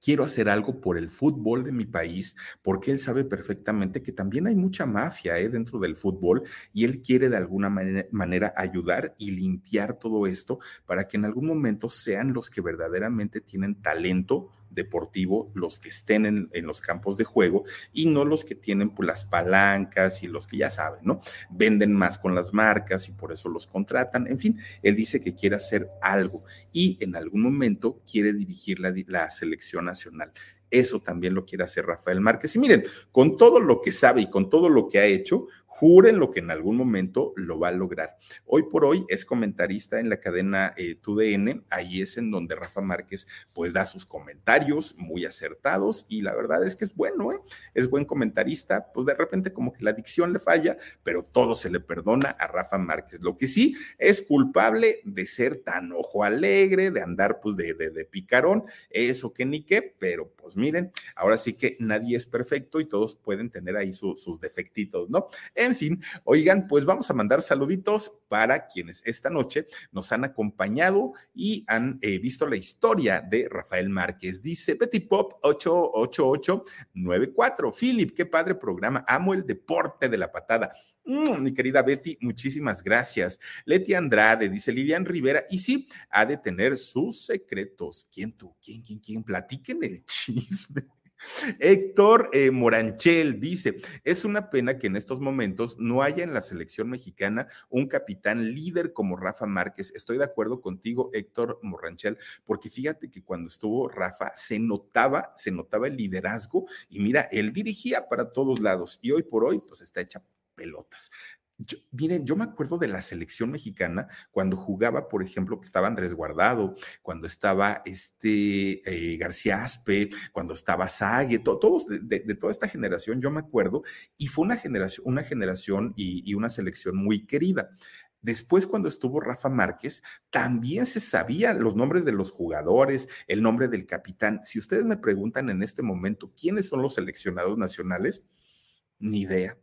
quiero hacer algo por el fútbol de mi país, porque él sabe perfectamente que también hay mucha mafia ¿eh? dentro del fútbol y él quiere de alguna manera, manera, ayudar y limpiar todo esto para que en algún momento sean los que verdaderamente tienen talento deportivo los que estén en, en, los campos de juego y no los que tienen pues, las palancas y los que ya saben, ¿no? Venden más con las marcas y por eso los contratan. En fin, él dice que quiere hacer algo y en algún momento quiere dirigir la, la selección nacional. Eso también lo quiere hacer Rafael Márquez. Y miren, con todo lo que sabe y con todo lo que ha hecho, juren lo que en algún momento lo va a lograr. Hoy por hoy es comentarista en la cadena eh, TUDN, ahí es en donde Rafa Márquez pues da sus comentarios muy acertados y la verdad es que es bueno, ¿eh? es buen comentarista, pues de repente como que la dicción le falla, pero todo se le perdona a Rafa Márquez. Lo que sí es culpable de ser tan ojo alegre, de andar pues de, de, de picarón, eso que ni qué, pero pues miren, ahora sí que nadie es perfecto y todos pueden tener ahí su, sus defectitos, ¿no? En fin, oigan, pues vamos a mandar saluditos para quienes esta noche nos han acompañado y han eh, visto la historia de Rafael Márquez. Dice Betty Pop 88894. Philip, qué padre programa. Amo el deporte de la patada. Mm, mi querida Betty, muchísimas gracias. Leti Andrade, dice Lilian Rivera, y sí, ha de tener sus secretos. ¿Quién tú? ¿Quién, quién, quién? Platiquen el chisme. Héctor eh, Moranchel dice, es una pena que en estos momentos no haya en la selección mexicana un capitán líder como Rafa Márquez. Estoy de acuerdo contigo, Héctor Moranchel, porque fíjate que cuando estuvo Rafa se notaba, se notaba el liderazgo y mira, él dirigía para todos lados y hoy por hoy pues está hecha pelotas. Miren, yo me acuerdo de la selección mexicana cuando jugaba, por ejemplo, que estaba Andrés Guardado, cuando estaba este eh, García Aspe, cuando estaba Sague, todos de, toda esta generación, yo me acuerdo, y fue una generación, una generación y, una selección muy querida. Después, cuando estuvo Rafa Márquez, también se sabían los nombres de los jugadores, el nombre del capitán. Si ustedes me preguntan en este momento quiénes son los seleccionados nacionales, ni idea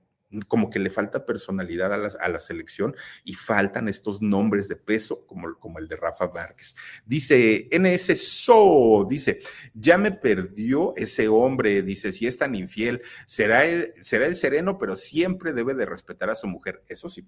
como que le falta personalidad a la, a la, selección y faltan estos nombres de peso como, como el de Rafa Márquez. Dice NS So, dice, ya me perdió ese hombre, dice, si es tan infiel, será el, será el sereno, pero siempre debe de respetar a su mujer. Eso sí,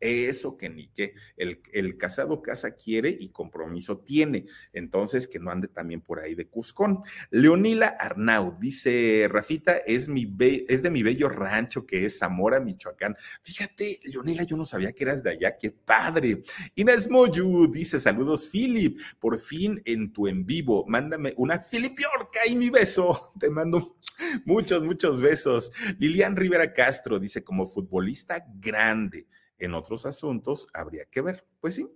eso que ni que el, el, casado casa quiere y compromiso tiene. Entonces, que no ande también por ahí de Cuscón. Leonila Arnau dice: Rafita, es, mi es de mi bello rancho que es Zamora, Michoacán. Fíjate, Leonila, yo no sabía que eras de allá, qué padre. Inés Moyu dice: Saludos, Philip. Por fin en tu en vivo, mándame una Filipiorca y mi beso. Te mando muchos, muchos besos. Lilian Rivera Castro dice: como futbolista grande en otros asuntos habría que ver. Pues sí,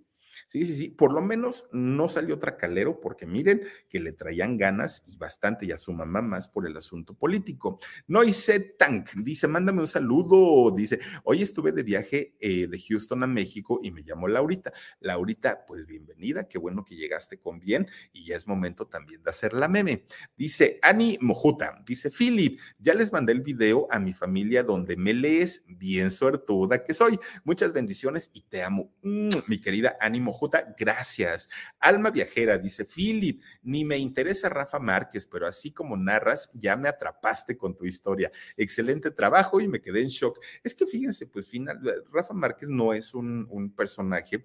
Sí, sí, sí. Por lo menos no salió tracalero porque miren que le traían ganas y bastante y a su mamá más por el asunto político. Noise Tank dice, mándame un saludo. Dice, hoy estuve de viaje eh, de Houston a México y me llamó Laurita. Laurita, pues bienvenida. Qué bueno que llegaste con bien y ya es momento también de hacer la meme. Dice Ani Mojuta, dice Philip, ya les mandé el video a mi familia donde me lees bien suertuda que soy. Muchas bendiciones y te amo. Mm, mi querida Ani Mojuta gracias. Alma Viajera dice, Philip, ni me interesa Rafa Márquez, pero así como narras, ya me atrapaste con tu historia. Excelente trabajo y me quedé en shock. Es que fíjense, pues final, Rafa Márquez no es un, un personaje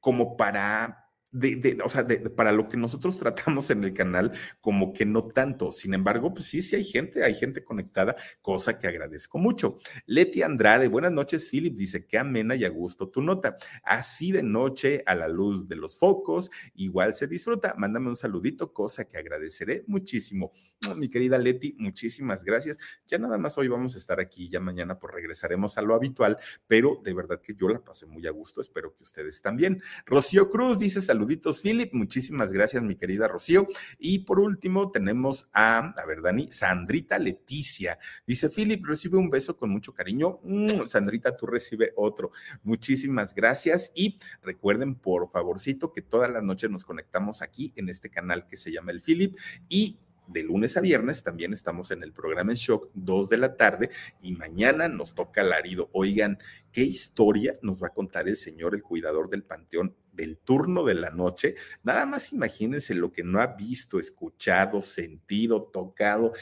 como para de, o sea, para lo que nosotros tratamos en el canal, como que no tanto. Sin embargo, pues sí, sí hay gente, hay gente conectada, cosa que agradezco mucho. Leti Andrade, buenas noches, Philip, dice que amena y a gusto tu nota. Así de noche a la luz de los focos, igual se disfruta. Mándame un saludito, cosa que agradeceré muchísimo. mi querida Leti, muchísimas gracias. Ya nada más hoy vamos a estar aquí, ya mañana pues regresaremos a lo habitual, pero de verdad que yo la pasé muy a gusto, espero que ustedes también. Rocío Cruz dice saludos Saluditos, Philip. Muchísimas gracias, mi querida Rocío. Y por último, tenemos a, a ver, Dani, Sandrita Leticia. Dice, Philip, recibe un beso con mucho cariño. Mm, Sandrita, tú recibe otro. Muchísimas gracias. Y recuerden, por favorcito, que todas las noches nos conectamos aquí en este canal que se llama El Philip. Y de lunes a viernes también estamos en el programa en Shock, 2 de la tarde, y mañana nos toca Larido. Oigan, ¿qué historia nos va a contar el señor, el cuidador del panteón? del turno de la noche, nada más imagínense lo que no ha visto, escuchado, sentido, tocado.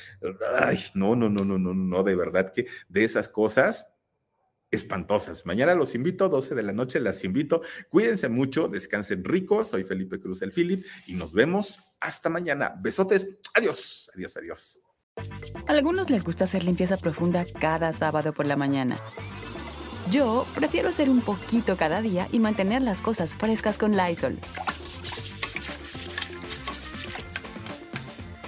Ay, no, no, no, no, no, no, de verdad que de esas cosas espantosas. Mañana los invito, 12 de la noche las invito. Cuídense mucho, descansen rico. Soy Felipe Cruz el Philip y nos vemos hasta mañana. Besotes. Adiós, adiós, adiós. A algunos les gusta hacer limpieza profunda cada sábado por la mañana. Yo prefiero hacer un poquito cada día y mantener las cosas frescas con Lysol.